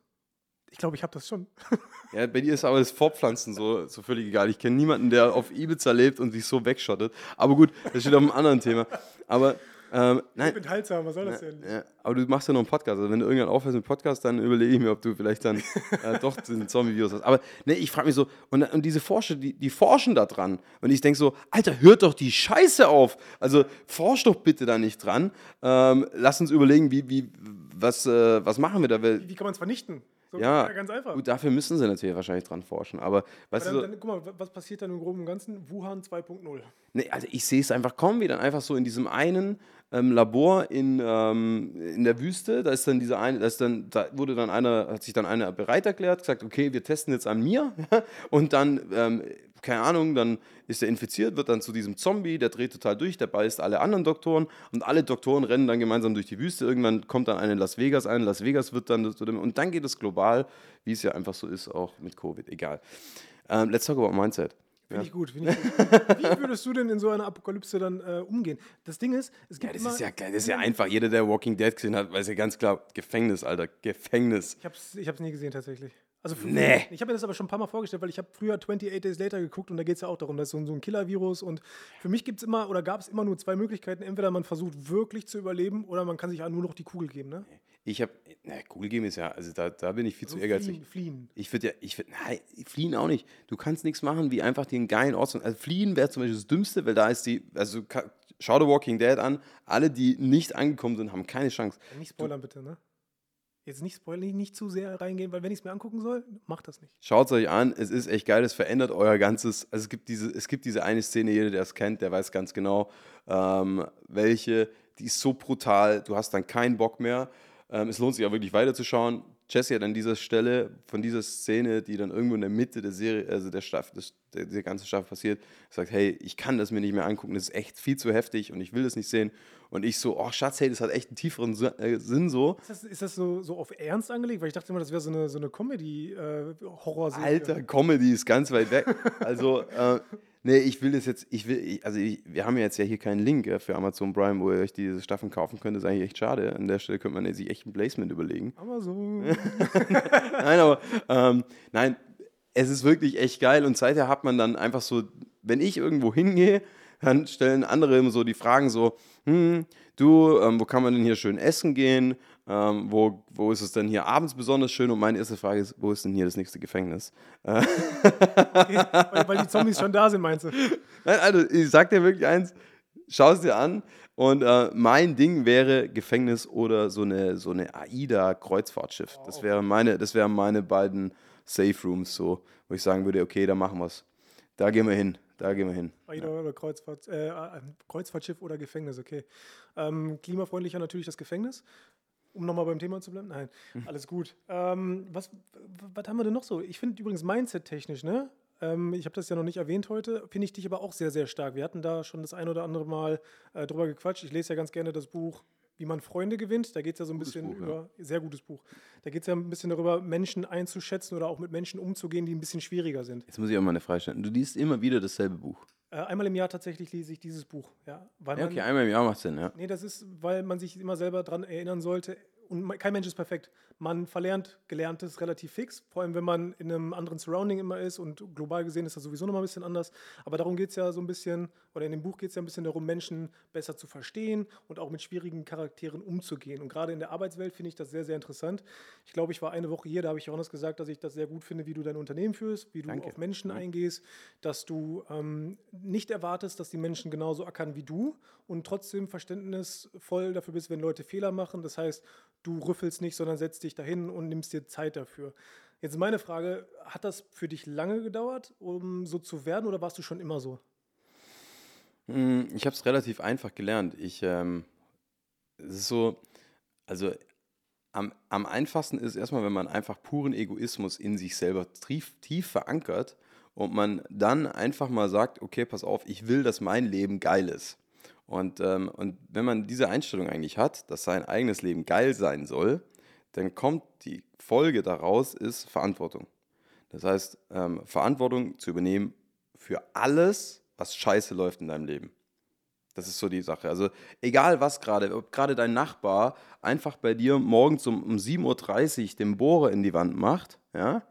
Ich glaube, ich habe das schon. ja, bei dir ist aber das Fortpflanzen so, so völlig egal. Ich kenne niemanden, der auf Ibiza lebt und sich so wegschottet. Aber gut, das steht auf einem anderen Thema. Aber ähm, nein. Enthaltsam, was soll das denn? Ja, aber du machst ja noch einen Podcast. Also wenn du irgendwann aufhörst mit Podcast, dann überlege ich mir, ob du vielleicht dann äh, doch den Zombie-Virus hast. Aber ne, ich frage mich so, und, und diese Forscher, die, die forschen da dran. Und ich denke so, Alter, hört doch die Scheiße auf. Also forsch doch bitte da nicht dran. Ähm, lass uns überlegen, wie, wie, was, äh, was machen wir da? Wie, wie kann man es vernichten? So, ja, ganz einfach. Gut, dafür müssen sie natürlich wahrscheinlich dran forschen. Aber, weißt aber dann, du, so, dann, guck mal, was passiert dann im Groben und Ganzen? Wuhan 2.0. Nee, also ich sehe es einfach kommen, wie dann einfach so in diesem einen ähm, Labor in, ähm, in der Wüste, da ist dann dieser eine, da, dann, da wurde dann einer, hat sich dann einer bereit erklärt, gesagt, okay, wir testen jetzt an mir und dann ähm, keine Ahnung, dann ist er infiziert, wird dann zu diesem Zombie, der dreht total durch, der beißt alle anderen Doktoren und alle Doktoren rennen dann gemeinsam durch die Wüste. Irgendwann kommt dann eine in Las Vegas ein, Las Vegas wird dann, und dann geht es global, wie es ja einfach so ist, auch mit Covid, egal. Um, ähm, let's talk about Mindset. Finde ja. ich gut. Find ich gut. Wie würdest du denn in so einer Apokalypse dann äh, umgehen? Das Ding ist, es gibt ja, das immer... Ist ja, das ist ja einfach. Jeder, der Walking Dead gesehen hat, weiß ja ganz klar, Gefängnis, Alter, Gefängnis. Ich habe es ich nie gesehen, tatsächlich. Also für, nee. Ich habe mir das aber schon ein paar Mal vorgestellt, weil ich habe früher 28 Days Later geguckt und da geht es ja auch darum, dass so ein, so ein Killer-Virus und für mich gibt es immer oder gab es immer nur zwei Möglichkeiten. Entweder man versucht wirklich zu überleben oder man kann sich nur noch die Kugel geben, ne? Ich habe, na, Kugel geben ist ja, also da, da bin ich viel also zu ehrgeizig. Fliehen, fliehen. Ich würde ja, ich würde, nein, fliehen auch nicht. Du kannst nichts machen, wie einfach den geilen Ort. Also fliehen wäre zum Beispiel das Dümmste, weil da ist die, also schau The Walking Dead an, alle, die nicht angekommen sind, haben keine Chance. Nicht spoilern du, bitte, ne? Jetzt nicht spoilern, nicht zu sehr reingehen, weil wenn ich es mir angucken soll, macht das nicht. Schaut es euch an, es ist echt geil, es verändert euer ganzes, also es gibt diese, es gibt diese eine Szene, jeder, der es kennt, der weiß ganz genau, ähm, welche, die ist so brutal, du hast dann keinen Bock mehr. Ähm, es lohnt sich auch wirklich weiterzuschauen. Jesse hat an dieser Stelle von dieser Szene, die dann irgendwo in der Mitte der Serie, also der Staffel, das, der, ganze Staffel passiert, sagt, hey, ich kann das mir nicht mehr angucken, das ist echt viel zu heftig und ich will das nicht sehen. Und ich so, oh Schatz, hey, das hat echt einen tieferen äh, Sinn so. Ist das, ist das so, so auf Ernst angelegt? Weil ich dachte immer, das wäre so eine, so eine Comedy-Horror-Serie. Äh, Alter, Comedy ist ganz weit weg. also, äh, Nee, ich will das jetzt, ich will, ich, also ich, wir haben jetzt ja hier keinen Link ja, für Amazon Prime, wo ihr euch diese Staffeln kaufen könnt. Das ist eigentlich echt schade. An der Stelle könnte man sich echt ein Placement überlegen. Amazon. nein, aber ähm, nein, es ist wirklich echt geil und seither hat man dann einfach so, wenn ich irgendwo hingehe, dann stellen andere immer so die Fragen so, hm, du, ähm, wo kann man denn hier schön essen gehen? Ähm, wo, wo ist es denn hier abends besonders schön? Und meine erste Frage ist, wo ist denn hier das nächste Gefängnis? okay, weil, weil, die Zombies schon da sind, meinst du? Nein, also ich sag dir wirklich eins, schau es dir an. Und äh, mein Ding wäre Gefängnis oder so eine, so eine AIDA-Kreuzfahrtschiff. Das wäre meine, das wären meine beiden Safe Rooms, so, wo ich sagen würde, okay, da machen wir es. Da gehen wir hin. Da gehen wir hin. AIDA ja. oder Kreuzfahrt, äh, Kreuzfahrtschiff oder Gefängnis, okay. Ähm, klimafreundlicher natürlich das Gefängnis um nochmal beim Thema zu bleiben. Nein, mhm. alles gut. Ähm, was, was haben wir denn noch so? Ich finde übrigens Mindset-technisch, ne? Ähm, ich habe das ja noch nicht erwähnt heute, finde ich dich aber auch sehr, sehr stark. Wir hatten da schon das ein oder andere Mal äh, drüber gequatscht. Ich lese ja ganz gerne das Buch wie man Freunde gewinnt. Da geht es ja so ein gutes bisschen Buch, über, ja. sehr gutes Buch. Da geht es ja ein bisschen darüber, Menschen einzuschätzen oder auch mit Menschen umzugehen, die ein bisschen schwieriger sind. Jetzt muss ich auch mal eine Frage stellen. Du liest immer wieder dasselbe Buch. Äh, einmal im Jahr tatsächlich lese ich dieses Buch. Ja, ja okay, einmal im Jahr macht Sinn, ja. Nee, das ist, weil man sich immer selber daran erinnern sollte, und kein Mensch ist perfekt. Man verlernt Gelerntes relativ fix, vor allem wenn man in einem anderen Surrounding immer ist und global gesehen ist das sowieso nochmal ein bisschen anders. Aber darum geht es ja so ein bisschen, oder in dem Buch geht es ja ein bisschen darum, Menschen besser zu verstehen und auch mit schwierigen Charakteren umzugehen. Und gerade in der Arbeitswelt finde ich das sehr, sehr interessant. Ich glaube, ich war eine Woche hier, da habe ich Johannes gesagt, dass ich das sehr gut finde, wie du dein Unternehmen führst, wie du Danke. auf Menschen ja. eingehst, dass du ähm, nicht erwartest, dass die Menschen genauso ackern wie du und trotzdem verständnisvoll dafür bist, wenn Leute Fehler machen. Das heißt, du rüffelst nicht, sondern setzt dich dahin und nimmst dir Zeit dafür. Jetzt meine Frage, hat das für dich lange gedauert, um so zu werden oder warst du schon immer so? Hm, ich habe es relativ einfach gelernt. Ich, ähm, es ist so, also am, am einfachsten ist erstmal, wenn man einfach puren Egoismus in sich selber tief, tief verankert und man dann einfach mal sagt, okay, pass auf, ich will, dass mein Leben geil ist. Und, ähm, und wenn man diese Einstellung eigentlich hat, dass sein eigenes Leben geil sein soll, dann kommt die Folge daraus, ist Verantwortung. Das heißt, ähm, Verantwortung zu übernehmen für alles, was scheiße läuft in deinem Leben. Das ist so die Sache. Also egal was gerade, ob gerade dein Nachbar einfach bei dir morgens um, um 7.30 Uhr den Bohrer in die Wand macht, ja,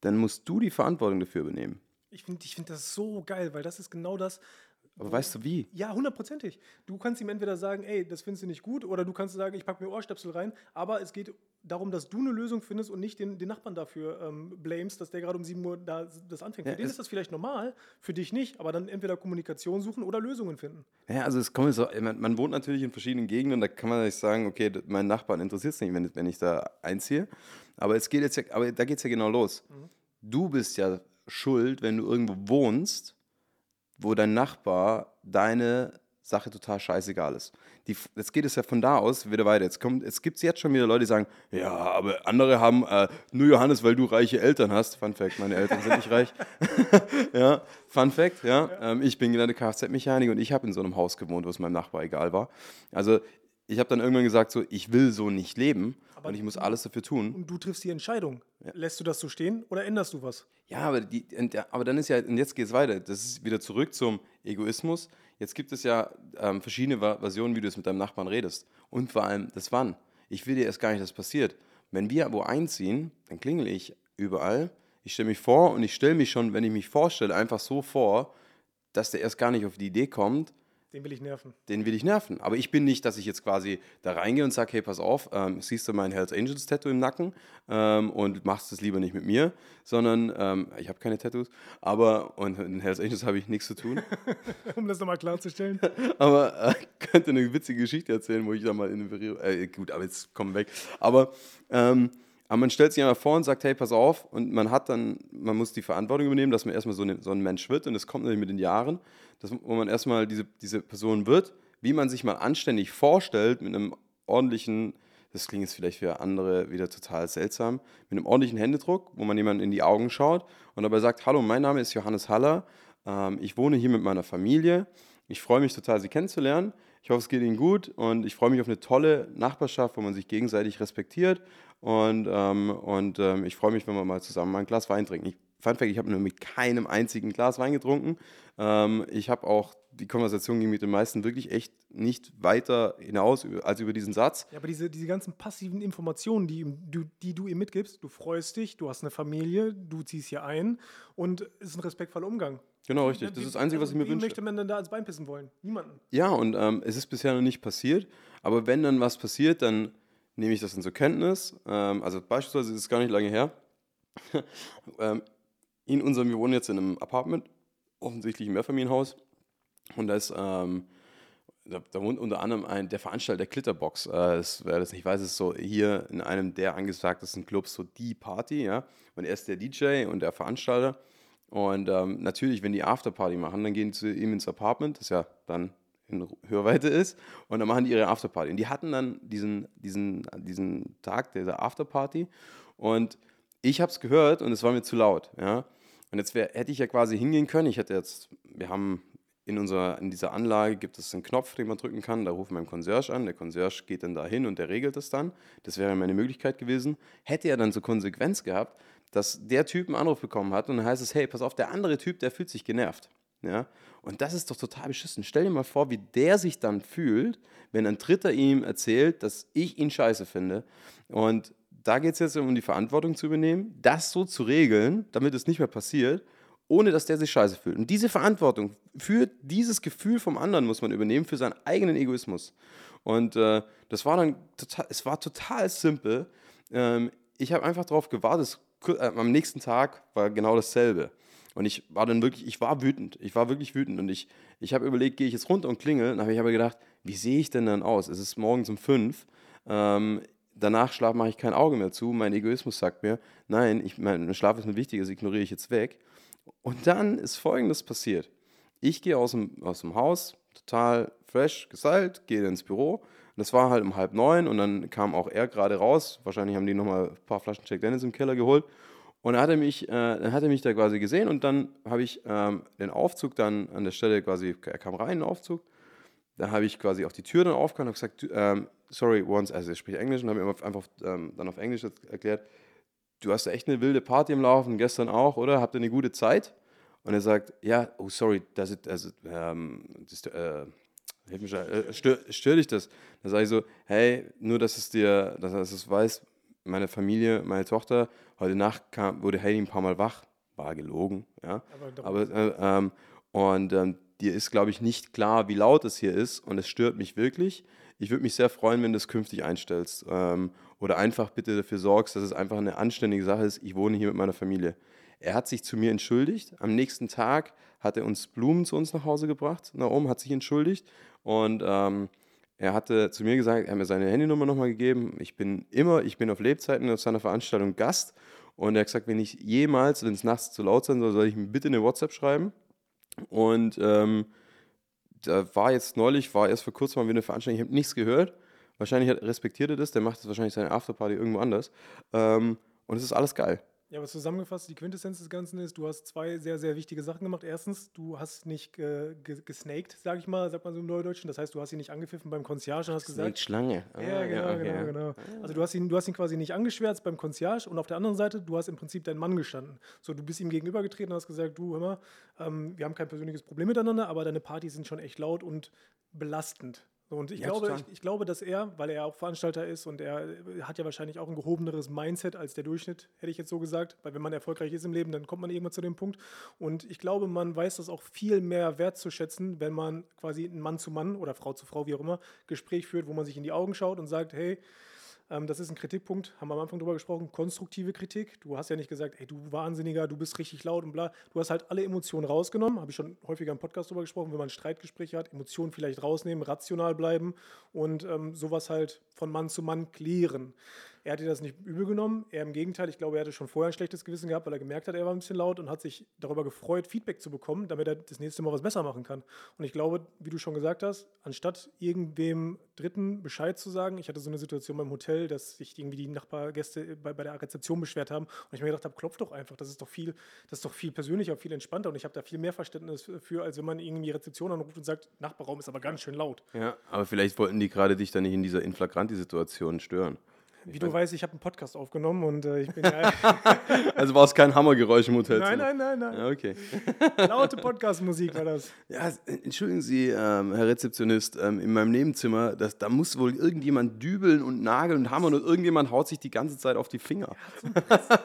dann musst du die Verantwortung dafür übernehmen. Ich finde ich find das so geil, weil das ist genau das, aber weißt du wie? Ja, hundertprozentig. Du kannst ihm entweder sagen, ey, das findest du nicht gut, oder du kannst sagen, ich packe mir Ohrstöpsel rein. Aber es geht darum, dass du eine Lösung findest und nicht den, den Nachbarn dafür ähm, blamest, dass der gerade um 7 Uhr da, das anfängt. Ja, für den ist das vielleicht normal, für dich nicht. Aber dann entweder Kommunikation suchen oder Lösungen finden. Ja, also es kommt so, man, man wohnt natürlich in verschiedenen Gegenden, da kann man nicht sagen, okay, meinen Nachbarn interessiert es nicht, wenn, wenn ich da einziehe. Aber es geht jetzt ja, aber da geht es ja genau los. Mhm. Du bist ja schuld, wenn du irgendwo wohnst wo dein Nachbar deine Sache total scheißegal ist. Die, jetzt geht es ja von da aus wieder weiter. Jetzt, kommt, es gibt jetzt schon wieder Leute, die sagen, ja, aber andere haben äh, nur Johannes, weil du reiche Eltern hast. Fun Fact, meine Eltern sind nicht reich. ja, Fun Fact, ja. ja. Ähm, ich bin gelernte Kfz-Mechaniker und ich habe in so einem Haus gewohnt, wo es meinem Nachbar egal war. Also ich habe dann irgendwann gesagt, so, ich will so nicht leben aber und ich muss alles dafür tun. Und du triffst die Entscheidung. Ja. Lässt du das so stehen oder änderst du was? Ja, aber, die, aber dann ist ja, und jetzt geht es weiter. Das ist wieder zurück zum Egoismus. Jetzt gibt es ja ähm, verschiedene Versionen, wie du es mit deinem Nachbarn redest. Und vor allem das Wann. Ich will dir erst gar nicht, dass das passiert. Wenn wir wo einziehen, dann klingel ich überall. Ich stelle mich vor und ich stelle mich schon, wenn ich mich vorstelle, einfach so vor, dass der erst gar nicht auf die Idee kommt, den will ich nerven. Den will ich nerven. Aber ich bin nicht, dass ich jetzt quasi da reingehe und sage, hey, pass auf, ähm, siehst du mein Hells Angels Tattoo im Nacken ähm, und machst es lieber nicht mit mir, sondern ähm, ich habe keine Tattoos, aber und in Hells Angels habe ich nichts zu tun. um das nochmal klarzustellen. aber äh, könnte eine witzige Geschichte erzählen, wo ich da mal in eine äh, gut, aber jetzt kommen weg. Aber ähm, aber man stellt sich einmal vor und sagt, hey, pass auf, und man hat dann, man muss die Verantwortung übernehmen, dass man erstmal so, eine, so ein Mensch wird und das kommt natürlich mit den Jahren, dass, wo man erstmal diese, diese Person wird, wie man sich mal anständig vorstellt mit einem ordentlichen, das klingt jetzt vielleicht für andere wieder total seltsam, mit einem ordentlichen Händedruck, wo man jemanden in die Augen schaut und dabei sagt, hallo, mein Name ist Johannes Haller, ähm, ich wohne hier mit meiner Familie, ich freue mich total, Sie kennenzulernen. Ich hoffe, es geht Ihnen gut und ich freue mich auf eine tolle Nachbarschaft, wo man sich gegenseitig respektiert und, ähm, und ähm, ich freue mich, wenn wir mal zusammen ein Glas Wein trinken. Ich, Fun Fact, ich habe nur mit keinem einzigen Glas Wein getrunken. Ähm, ich habe auch, die Konversation ging mit den meisten wirklich echt nicht weiter hinaus als über diesen Satz. Ja, aber diese, diese ganzen passiven Informationen, die, die, die du ihm mitgibst, du freust dich, du hast eine Familie, du ziehst hier ein und es ist ein respektvoller Umgang. Genau, richtig. Das ist das Einzige, was ich mir wünsche. Möchte man denn da ans Bein pissen wollen? Niemanden. Ja, und ähm, es ist bisher noch nicht passiert. Aber wenn dann was passiert, dann nehme ich das dann zur Kenntnis. Ähm, also beispielsweise ist es gar nicht lange her. ähm, in unserem, wir wohnen jetzt in einem Apartment, offensichtlich ein Mehrfamilienhaus. Und da ist, ähm, da, da, wohnt unter anderem ein, der Veranstalter der Glitterbox. Äh, das, wer das nicht weiß, ist so hier in einem der angesagtesten Clubs so die Party, ja. Und er ist der DJ und der Veranstalter. Und ähm, natürlich, wenn die Afterparty machen, dann gehen sie ihm ins Apartment, das ja dann in Hörweite ist. Und dann machen die ihre Afterparty. Und die hatten dann diesen, diesen, diesen Tag dieser Afterparty. Und ich habe es gehört und es war mir zu laut. Ja? Und jetzt wär, hätte ich ja quasi hingehen können. Ich hätte jetzt, wir haben in, unserer, in dieser Anlage gibt es einen Knopf, den man drücken kann. Da rufen wir einen Concierge an. Der Concierge geht dann da hin und der regelt das dann. Das wäre meine Möglichkeit gewesen. Hätte er dann zur Konsequenz gehabt, dass der Typ einen Anruf bekommen hat und dann heißt es, hey, pass auf, der andere Typ, der fühlt sich genervt. Ja? Und das ist doch total beschissen. Stell dir mal vor, wie der sich dann fühlt, wenn ein Dritter ihm erzählt, dass ich ihn scheiße finde. Und da geht es jetzt um die Verantwortung zu übernehmen, das so zu regeln, damit es nicht mehr passiert, ohne dass der sich scheiße fühlt. Und diese Verantwortung für dieses Gefühl vom anderen muss man übernehmen, für seinen eigenen Egoismus. Und äh, das war dann total, es war total simpel. Ähm, ich habe einfach darauf gewartet, äh, am nächsten Tag war genau dasselbe. Und ich war dann wirklich, ich war wütend. Ich war wirklich wütend. Und ich, ich habe überlegt, gehe ich jetzt runter und klingel? Dann habe ich aber gedacht, wie sehe ich denn dann aus? Es ist morgens um fünf. Ähm, danach Schlaf mache ich kein Auge mehr zu. Mein Egoismus sagt mir, nein, ich, mein Schlaf ist mir wichtig, das ignoriere ich jetzt weg. Und dann ist Folgendes passiert. Ich gehe aus dem, aus dem Haus, total fresh, gesalbt, gehe ins Büro. Und das war halt um halb neun und dann kam auch er gerade raus. Wahrscheinlich haben die nochmal ein paar Flaschen Jack Dennis im Keller geholt. Und dann hat er mich, äh, dann hat er mich da quasi gesehen und dann habe ich ähm, den Aufzug dann an der Stelle quasi, er kam rein, in den Aufzug. Da habe ich quasi auf die Tür dann aufgehört und gesagt, ähm, sorry, once, also ich spreche Englisch und habe ihm einfach ähm, dann auf Englisch erklärt, du hast echt eine wilde Party im Laufen, gestern auch, oder? Habt ihr eine gute Zeit? Und er sagt, ja, oh sorry, das ist, also, ähm, das, äh, hilf mich, äh, stör, stör dich das? Dann sage ich so, hey, nur, dass es dir, dass du es weißt, meine Familie, meine Tochter, heute Nacht kam, wurde Heidi ein paar Mal wach. War gelogen, ja. Aber, Aber äh, ähm, und ähm, dir ist, glaube ich, nicht klar, wie laut es hier ist und es stört mich wirklich. Ich würde mich sehr freuen, wenn du es künftig einstellst ähm, oder einfach bitte dafür sorgst, dass es einfach eine anständige Sache ist. Ich wohne hier mit meiner Familie. Er hat sich zu mir entschuldigt. Am nächsten Tag hat er uns Blumen zu uns nach Hause gebracht. Oben hat sich entschuldigt und ähm, er hatte zu mir gesagt, er hat mir seine Handynummer nochmal gegeben. Ich bin immer, ich bin auf Lebzeiten auf seiner Veranstaltung Gast. Und er hat gesagt, wenn ich jemals, wenn es nachts zu laut sein soll, soll ich mir bitte eine WhatsApp schreiben. Und ähm, da war jetzt neulich, war erst vor kurzem mal wieder eine Veranstaltung, ich habe nichts gehört. Wahrscheinlich hat, respektiert er das, der macht jetzt wahrscheinlich seine Afterparty irgendwo anders. Ähm, und es ist alles geil. Ja, aber zusammengefasst, die Quintessenz des Ganzen ist, du hast zwei sehr, sehr wichtige Sachen gemacht. Erstens, du hast nicht ge gesnaked, sag ich mal, sagt man so im Neudeutschen. Das heißt, du hast ihn nicht angepfiffen beim Concierge und hast gesagt. Schlange. Ah, ja, genau, ja, okay. genau, genau. Also du hast, ihn, du hast ihn quasi nicht angeschwärzt beim Concierge und auf der anderen Seite, du hast im Prinzip deinen Mann gestanden. So, du bist ihm gegenübergetreten und hast gesagt, du, hör mal, ähm, wir haben kein persönliches Problem miteinander, aber deine Partys sind schon echt laut und belastend. Und ich, ja, glaube, ich, ich, glaube, dass er, weil er auch Veranstalter ist und er hat ja wahrscheinlich auch ein gehobeneres Mindset als der Durchschnitt, hätte ich jetzt so gesagt. Weil wenn man erfolgreich ist im Leben, dann kommt man irgendwann zu dem Punkt. Und ich glaube, man weiß das auch viel mehr wertzuschätzen, wenn man quasi ein Mann zu Mann oder Frau zu Frau, wie auch immer, Gespräch führt, wo man sich in die Augen schaut und sagt, hey, das ist ein Kritikpunkt, haben wir am Anfang drüber gesprochen, konstruktive Kritik. Du hast ja nicht gesagt, ey, du Wahnsinniger, du bist richtig laut und bla. Du hast halt alle Emotionen rausgenommen, habe ich schon häufiger im Podcast drüber gesprochen, wenn man Streitgespräche hat, Emotionen vielleicht rausnehmen, rational bleiben und ähm, sowas halt von Mann zu Mann klären. Er hat dir das nicht übel genommen. Er im Gegenteil, ich glaube, er hatte schon vorher ein schlechtes Gewissen gehabt, weil er gemerkt hat, er war ein bisschen laut und hat sich darüber gefreut, Feedback zu bekommen, damit er das nächste Mal was besser machen kann. Und ich glaube, wie du schon gesagt hast, anstatt irgendwem Dritten Bescheid zu sagen, ich hatte so eine Situation beim Hotel, dass sich irgendwie die Nachbargäste bei, bei der Rezeption beschwert haben und ich mir gedacht habe, klopf doch einfach, das ist doch viel, das ist doch viel persönlicher, viel entspannter und ich habe da viel mehr Verständnis für, als wenn man irgendwie die Rezeption anruft und sagt, Nachbarraum ist aber ganz schön laut. Ja, aber vielleicht wollten die gerade dich dann nicht in dieser Inflagranti-Situation stören. Wie du weißt, ich habe einen Podcast aufgenommen und äh, ich bin ja. also war es kein Hammergeräusch im Hotel? Nein, nein, nein, nein. Ja, okay. Laute Podcastmusik war das. Ja, entschuldigen Sie, ähm, Herr Rezeptionist, ähm, in meinem Nebenzimmer, das, da muss wohl irgendjemand dübeln und nageln und hammern und irgendjemand haut sich die ganze Zeit auf die Finger.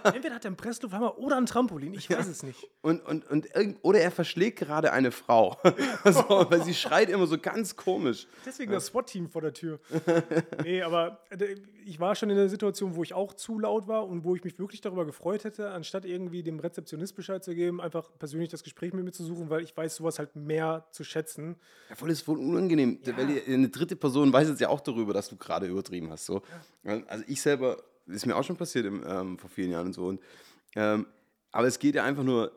Entweder hat er einen Presslufthammer oder ein Trampolin, ich weiß es nicht. Und, und, und oder er verschlägt gerade eine Frau, also, weil sie schreit immer so ganz komisch. Deswegen das SWAT-Team vor der Tür. nee, aber äh, ich war schon in der Situation, wo ich auch zu laut war und wo ich mich wirklich darüber gefreut hätte, anstatt irgendwie dem Rezeptionist Bescheid zu geben, einfach persönlich das Gespräch mit mir zu suchen, weil ich weiß sowas halt mehr zu schätzen. Ja, voll ist voll unangenehm, ja. weil eine dritte Person weiß jetzt ja auch darüber, dass du gerade übertrieben hast. So. Ja. Also ich selber, ist mir auch schon passiert im, ähm, vor vielen Jahren und so. Und, ähm, aber es geht ja einfach nur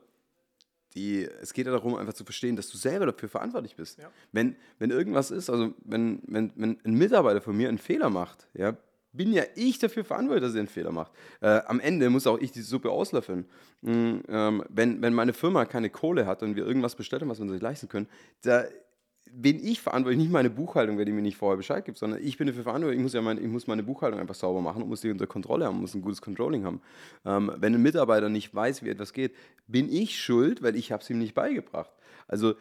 die, es geht ja darum, einfach zu verstehen, dass du selber dafür verantwortlich bist. Ja. Wenn, wenn irgendwas ist, also wenn, wenn, wenn ein Mitarbeiter von mir einen Fehler macht, ja, bin ja ich dafür verantwortlich, dass er einen Fehler macht. Äh, am Ende muss auch ich die Suppe auslöffeln. Mhm, ähm, wenn, wenn meine Firma keine Kohle hat und wir irgendwas bestellt haben, was wir uns nicht leisten können, da bin ich verantwortlich, nicht meine Buchhaltung, wer die mir nicht vorher Bescheid gibt, sondern ich bin dafür verantwortlich, ich muss ja meine, ich muss meine Buchhaltung einfach sauber machen und muss die unter Kontrolle haben, muss ein gutes Controlling haben. Ähm, wenn ein Mitarbeiter nicht weiß, wie etwas geht, bin ich schuld, weil ich habe es ihm nicht beigebracht. Also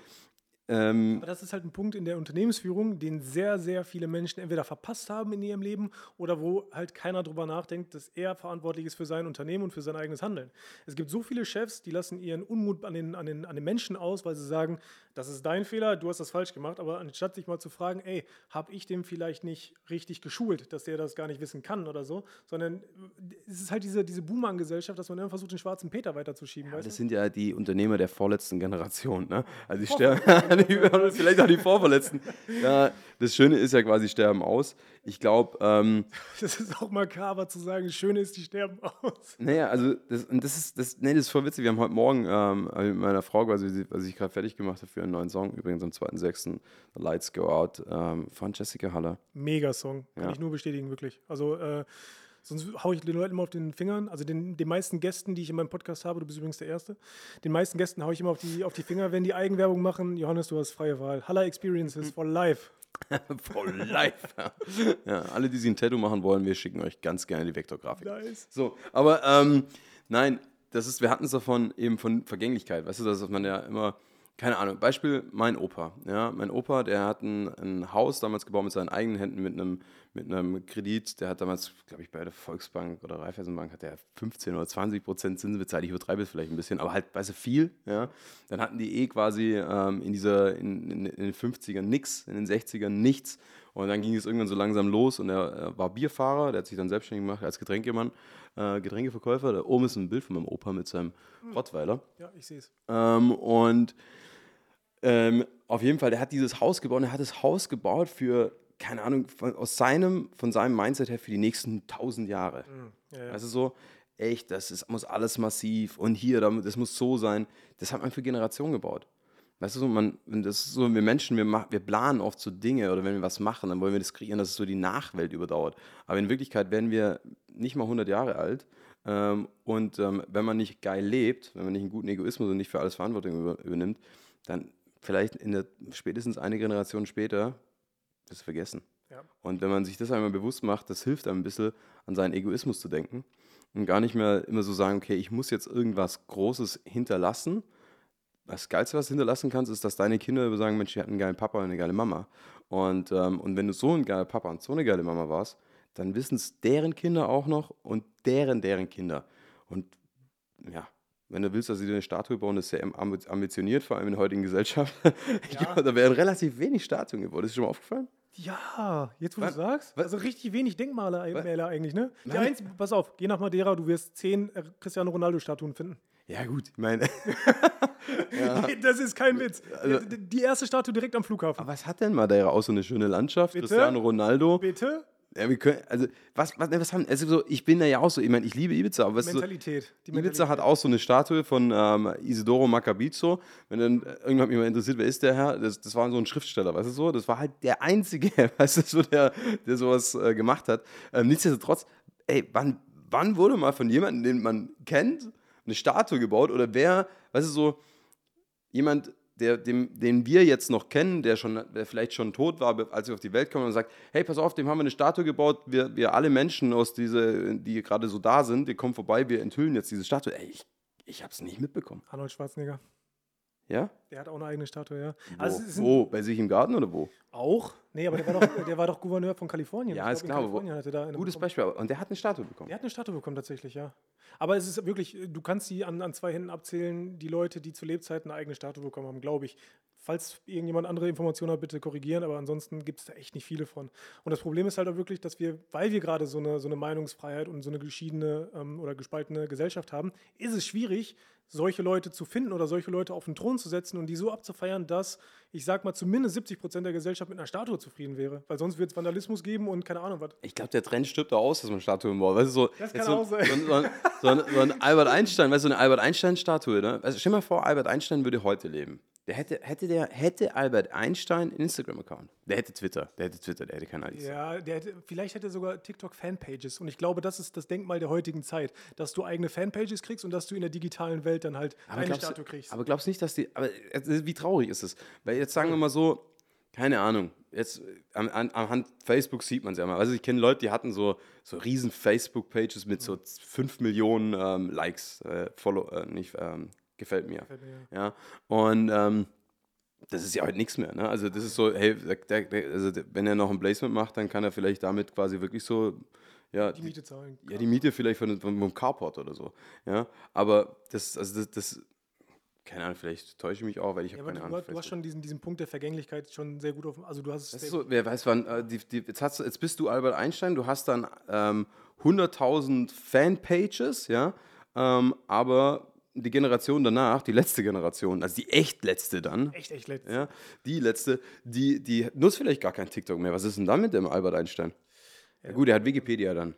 ähm, Aber das ist halt ein Punkt in der Unternehmensführung, den sehr, sehr viele Menschen entweder verpasst haben in ihrem Leben oder wo halt keiner drüber nachdenkt, dass er verantwortlich ist für sein Unternehmen und für sein eigenes Handeln. Es gibt so viele Chefs, die lassen ihren Unmut an den, an den, an den Menschen aus, weil sie sagen, das ist dein Fehler, du hast das falsch gemacht. Aber anstatt sich mal zu fragen, ey, habe ich dem vielleicht nicht richtig geschult, dass der das gar nicht wissen kann oder so, sondern es ist halt diese, diese Boomer-Gesellschaft, dass man immer versucht, den schwarzen Peter weiterzuschieben. Ja, das sind ja die Unternehmer der vorletzten Generation. Ne? Also die sterben vielleicht auch die Vorverletzten. Ja, das Schöne ist ja quasi, sterben aus. Ich glaube. Ähm, das ist auch makaber zu sagen, das Schöne ist, die sterben aus. Naja, also, das, das ist, das, nee, das ist voll witzig. Wir haben heute Morgen ähm, mit meiner Frau, quasi, was ich gerade fertig gemacht habe für einen neuen Song, übrigens am 2.6., The Lights Go Out, ähm, von Jessica Haller. Mega Song, kann ja. ich nur bestätigen, wirklich. Also, äh, Sonst haue ich den Leuten immer auf den Fingern. Also den, den meisten Gästen, die ich in meinem Podcast habe, du bist übrigens der Erste, den meisten Gästen haue ich immer auf die, auf die Finger, wenn die Eigenwerbung machen. Johannes, du hast freie Wahl. Halla Experiences for life. for life. ja, alle, die sich ein Tattoo machen wollen, wir schicken euch ganz gerne die Vektorgrafik. Nice. So, aber ähm, nein, das ist, wir hatten es davon eben von Vergänglichkeit. Weißt du, dass man ja immer keine Ahnung, Beispiel mein Opa. Ja, mein Opa, der hat ein, ein, Haus damals gebaut mit seinen eigenen Händen, mit einem, mit einem Kredit. Der hat damals, glaube ich, bei der Volksbank oder Raiffeisenbank hat der 15 oder 20 Prozent Zinsen bezahlt. Ich übertreibe es vielleicht ein bisschen, aber halt, weißt du, viel. Ja. Dann hatten die eh quasi ähm, in, dieser, in, in, in, den 50ern nichts, in den 60ern nichts. Und dann ging es irgendwann so langsam los und er, war Bierfahrer, der hat sich dann selbstständig gemacht als Getränkemann, äh, Getränkeverkäufer. Da oben ist ein Bild von meinem Opa mit seinem hm. Rottweiler. Ja, ich sehe es. Ähm, und ähm, auf jeden Fall, der hat dieses Haus gebaut, er hat das Haus gebaut für, keine Ahnung, von, aus seinem, von seinem Mindset her für die nächsten tausend Jahre. Mhm. Ja, ja. Also so, echt, das ist, muss alles massiv und hier, das muss so sein. Das hat man für Generationen gebaut. Weißt du, so, man, das ist so, wir Menschen, wir, mach, wir planen oft so Dinge oder wenn wir was machen, dann wollen wir das kreieren, dass es so die Nachwelt überdauert. Aber in Wirklichkeit werden wir nicht mal 100 Jahre alt. Ähm, und ähm, wenn man nicht geil lebt, wenn man nicht einen guten Egoismus und nicht für alles Verantwortung über, übernimmt, dann vielleicht in der, spätestens eine Generation später es vergessen. Ja. Und wenn man sich das einmal bewusst macht, das hilft einem ein bisschen, an seinen Egoismus zu denken und gar nicht mehr immer so sagen, okay, ich muss jetzt irgendwas Großes hinterlassen, das Geilste, was du hinterlassen kannst, ist, dass deine Kinder sagen, Mensch, die hatten einen geilen Papa und eine geile Mama. Und, ähm, und wenn du so ein geiler Papa und so eine geile Mama warst, dann wissen es deren Kinder auch noch und deren, deren Kinder. Und ja, wenn du willst, dass sie dir eine Statue bauen, ist sehr ambitioniert, vor allem in der heutigen Gesellschaft. Ja. glaube, da werden relativ wenig Statuen gebaut. Ist dir schon mal aufgefallen? Ja, jetzt wo was? du sagst. Was? Also richtig wenig Denkmale eigentlich, ne? Die einzige, pass auf, geh nach Madeira, du wirst zehn äh, Cristiano Ronaldo-Statuen finden. Ja, gut, ich meine. ja. Das ist kein Witz. Also, die erste Statue direkt am Flughafen. Aber was hat denn Madeira auch so eine schöne Landschaft? Bitte? Cristiano Ronaldo. Bitte? Ja, wir können, also, was, was, was haben, also so, ich bin da ja auch so, ich meine, ich liebe Ibiza, aber Mentalität, so, die Mentalität. Ibiza hat auch so eine Statue von ähm, Isidoro Macabizzo. Wenn dann irgendwann mich mal interessiert, wer ist der Herr? Das, das war so ein Schriftsteller, weißt du so? Das war halt der Einzige, weißt du, so, der, der sowas äh, gemacht hat. Ähm, nichtsdestotrotz, ey, wann, wann wurde mal von jemandem, den man kennt, eine Statue gebaut oder wer, weißt du, so jemand, der, dem, den wir jetzt noch kennen, der, schon, der vielleicht schon tot war, als wir auf die Welt kamen und sagt, hey, pass auf, dem haben wir eine Statue gebaut, wir, wir alle Menschen, aus diese, die gerade so da sind, die kommen vorbei, wir enthüllen jetzt diese Statue. Ey, ich, ich habe es nicht mitbekommen. Arnold Schwarzenegger. Ja? Der hat auch eine eigene Statue, ja. Wo? Also wo? Bei sich im Garten oder wo? Auch? Nee, aber der war doch, der war doch Gouverneur von Kalifornien. Ja, ist klar. Gutes Beispiel. Und der hat eine Statue bekommen. Der hat eine Statue bekommen, tatsächlich, ja. Aber es ist wirklich, du kannst sie an, an zwei Händen abzählen, die Leute, die zu Lebzeiten eine eigene Statue bekommen haben, glaube ich. Falls irgendjemand andere Informationen hat, bitte korrigieren, aber ansonsten gibt es da echt nicht viele von. Und das Problem ist halt auch wirklich, dass wir, weil wir gerade so eine, so eine Meinungsfreiheit und so eine geschiedene ähm, oder gespaltene Gesellschaft haben, ist es schwierig, solche Leute zu finden oder solche Leute auf den Thron zu setzen und die so abzufeiern, dass, ich sag mal, zumindest 70 Prozent der Gesellschaft mit einer Statue zufrieden wäre. Weil sonst wird es Vandalismus geben und keine Ahnung was. Ich glaube, der Trend stirbt da aus, dass man Statuen baut. Weißt du, so, das kann so, auch sein. So, so, ein, so, ein, Albert Einstein, weißt du, so eine Albert Einstein-Statue, ne? Also, stell dir mal vor, Albert Einstein würde heute leben. Der hätte, hätte, der, hätte Albert Einstein einen Instagram-Account. Der hätte Twitter. Der hätte Twitter, der hätte keinen Alice. Ja, der hätte, vielleicht hätte er sogar TikTok-Fanpages. Und ich glaube, das ist das Denkmal der heutigen Zeit, dass du eigene Fanpages kriegst und dass du in der digitalen Welt dann halt aber eine Statue kriegst. Aber glaubst du nicht, dass die. Aber wie traurig ist es? Weil jetzt sagen wir mal so, keine Ahnung, jetzt an, an, anhand Facebook sieht man es ja mal. Also ich kenne Leute, die hatten so, so riesen Facebook-Pages mit so 5 Millionen ähm, Likes, äh, Follow, äh, nicht, ähm, gefällt mir. Gefällt mir ja. ja. Und ähm, das ist ja heute nichts mehr. Ne? Also das ist so, hey, der, der, also wenn er noch ein Placement macht, dann kann er vielleicht damit quasi wirklich so ja, die Miete zahlen. Ja, die Miete vielleicht von, von, vom Carport oder so. Ja, aber das, also das, das keine Ahnung, vielleicht täusche ich mich auch, weil ich ja, habe keine Ahnung. Du, hast schon diesen, diesen Punkt der Vergänglichkeit schon sehr gut auf. Also du hast es. So, wer weiß wann. Äh, die, die, jetzt, hast, jetzt bist du Albert Einstein. Du hast dann ähm, 100.000 Fanpages, ja, ähm, aber die Generation danach, die letzte Generation, also die echt letzte dann. Echt, echt letzte. Ja, die letzte, die, die nutzt vielleicht gar kein TikTok mehr. Was ist denn da mit dem Albert Einstein? Ja, gut, er hat Wikipedia dann.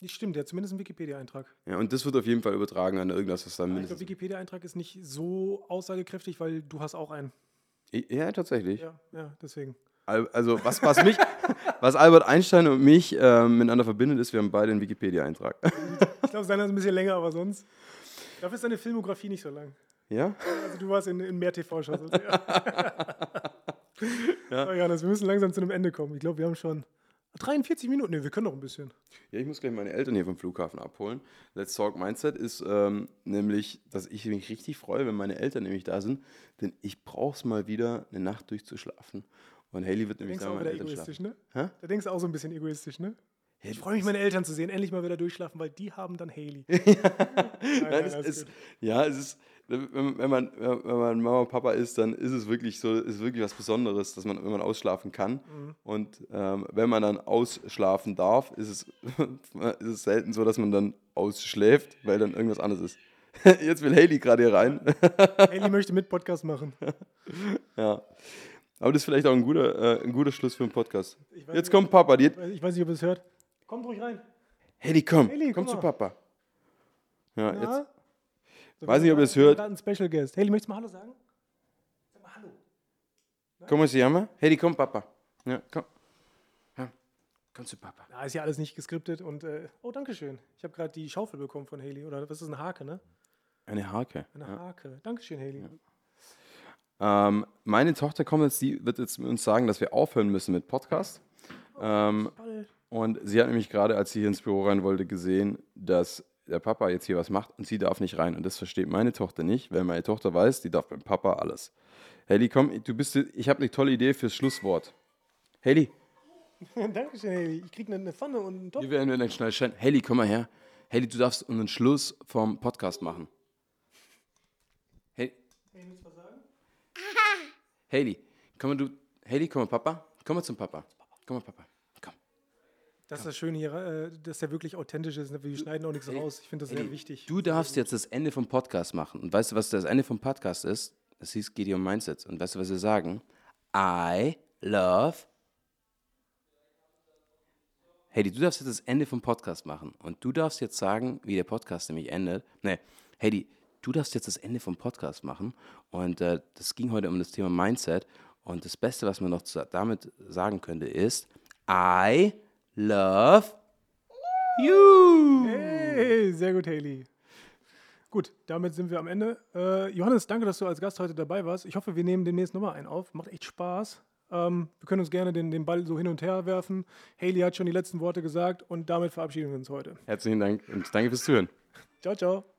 Das stimmt, der hat zumindest einen Wikipedia-Eintrag. Ja, und das wird auf jeden Fall übertragen an irgendwas, was dann. Ja, ich glaube, Wikipedia-Eintrag ist nicht so aussagekräftig, weil du hast auch einen. Ja, tatsächlich. Ja, ja deswegen. Also, was, was, mich, was Albert Einstein und mich ähm, miteinander verbindet, ist, wir haben beide einen Wikipedia-Eintrag. Ich glaube, seiner ist ein bisschen länger, aber sonst. Dafür ist deine Filmografie nicht so lang. Ja? Also, du warst in, in mehr TV-Shows. ja. ja. So, Johannes, wir müssen langsam zu einem Ende kommen. Ich glaube, wir haben schon 43 Minuten. Ne, wir können noch ein bisschen. Ja, ich muss gleich meine Eltern hier vom Flughafen abholen. Let's Talk Mindset ist ähm, nämlich, dass ich mich richtig freue, wenn meine Eltern nämlich da sind, denn ich brauche es mal wieder, eine Nacht durchzuschlafen. Und Haley wird nämlich sagen, meine Eltern egoistisch, schlafen. ne? Hä? Da denkst du auch so ein bisschen egoistisch, ne? Ich freue mich, meine Eltern zu sehen, endlich mal wieder durchschlafen, weil die haben dann Haley. ja, nein, nein, es ist, ja, es ist, wenn, wenn, man, wenn man Mama und Papa ist, dann ist es wirklich so, ist wirklich was Besonderes, dass man, wenn man ausschlafen kann. Mhm. Und ähm, wenn man dann ausschlafen darf, ist es, ist es selten so, dass man dann ausschläft, weil dann irgendwas anderes ist. Jetzt will Haley gerade hier rein. Haley möchte mit Podcast machen. ja. Aber das ist vielleicht auch ein guter, äh, ein guter Schluss für einen Podcast. Jetzt nicht, kommt Papa. Die ich weiß nicht, ob ihr es hört. Kommt ruhig rein. Haley, komm. Haley, komm, komm zu Papa. Ja, Na? jetzt. So, Weiß nicht, ob ihr es hört. ein Special Guest. Haley, möchtest du mal Hallo sagen? Sag mal Hallo. ¿Cómo se llama? Haley, komm, Papa. Ja, komm. Ja, komm zu Papa. Da ist ja alles nicht geskriptet und äh, oh, danke schön. Ich habe gerade die Schaufel bekommen von Haley. Oder was ist eine Hake, ne? Eine Hake. Eine Hake. Dankeschön, Haley. Ähm, meine Tochter kommt jetzt, die wird jetzt uns sagen, dass wir aufhören müssen mit Podcast. Ähm, Ball. Und sie hat nämlich gerade, als sie hier ins Büro rein wollte, gesehen, dass der Papa jetzt hier was macht und sie darf nicht rein. Und das versteht meine Tochter nicht, weil meine Tochter weiß, die darf beim Papa alles. Haley, komm, du bist, ich habe eine tolle Idee fürs Schlusswort. Haley, Dankeschön, Haley. Ich kriege eine Pfanne und einen Topf. wir werden dann schnell scheinen. Haley, komm mal her. Haley, du darfst einen Schluss vom Podcast machen. Hey, Haley, komm mal du. Haley, komm mal, Papa. Komm mal zum Papa. Komm mal, Papa. Das ist das Schöne hier, äh, dass der wirklich authentisch ist. ne? Wir schneiden auch nichts raus. Ich finde das sehr wichtig. Du darfst jetzt das Ende vom Podcast machen. Und weißt du, was das Ende vom Podcast ist? Das hieß Gideon Mindset. Und weißt du, was wir sagen? I love. Heidi, du darfst jetzt das Ende vom Podcast machen. Und du darfst jetzt sagen, wie der Podcast nämlich endet. Nee, Heidi, du darfst jetzt das Ende vom Podcast machen. Und äh, das ging heute um das Thema Mindset. Und das Beste, was man noch damit sagen könnte, ist I love you. Hey, sehr gut, Haley. Gut, damit sind wir am Ende. Äh, Johannes, danke, dass du als Gast heute dabei warst. Ich hoffe, wir nehmen demnächst nochmal einen auf. Macht echt Spaß. Ähm, wir können uns gerne den, den Ball so hin und her werfen. Haley hat schon die letzten Worte gesagt und damit verabschieden wir uns heute. Herzlichen Dank und danke fürs Zuhören. Ciao, ciao.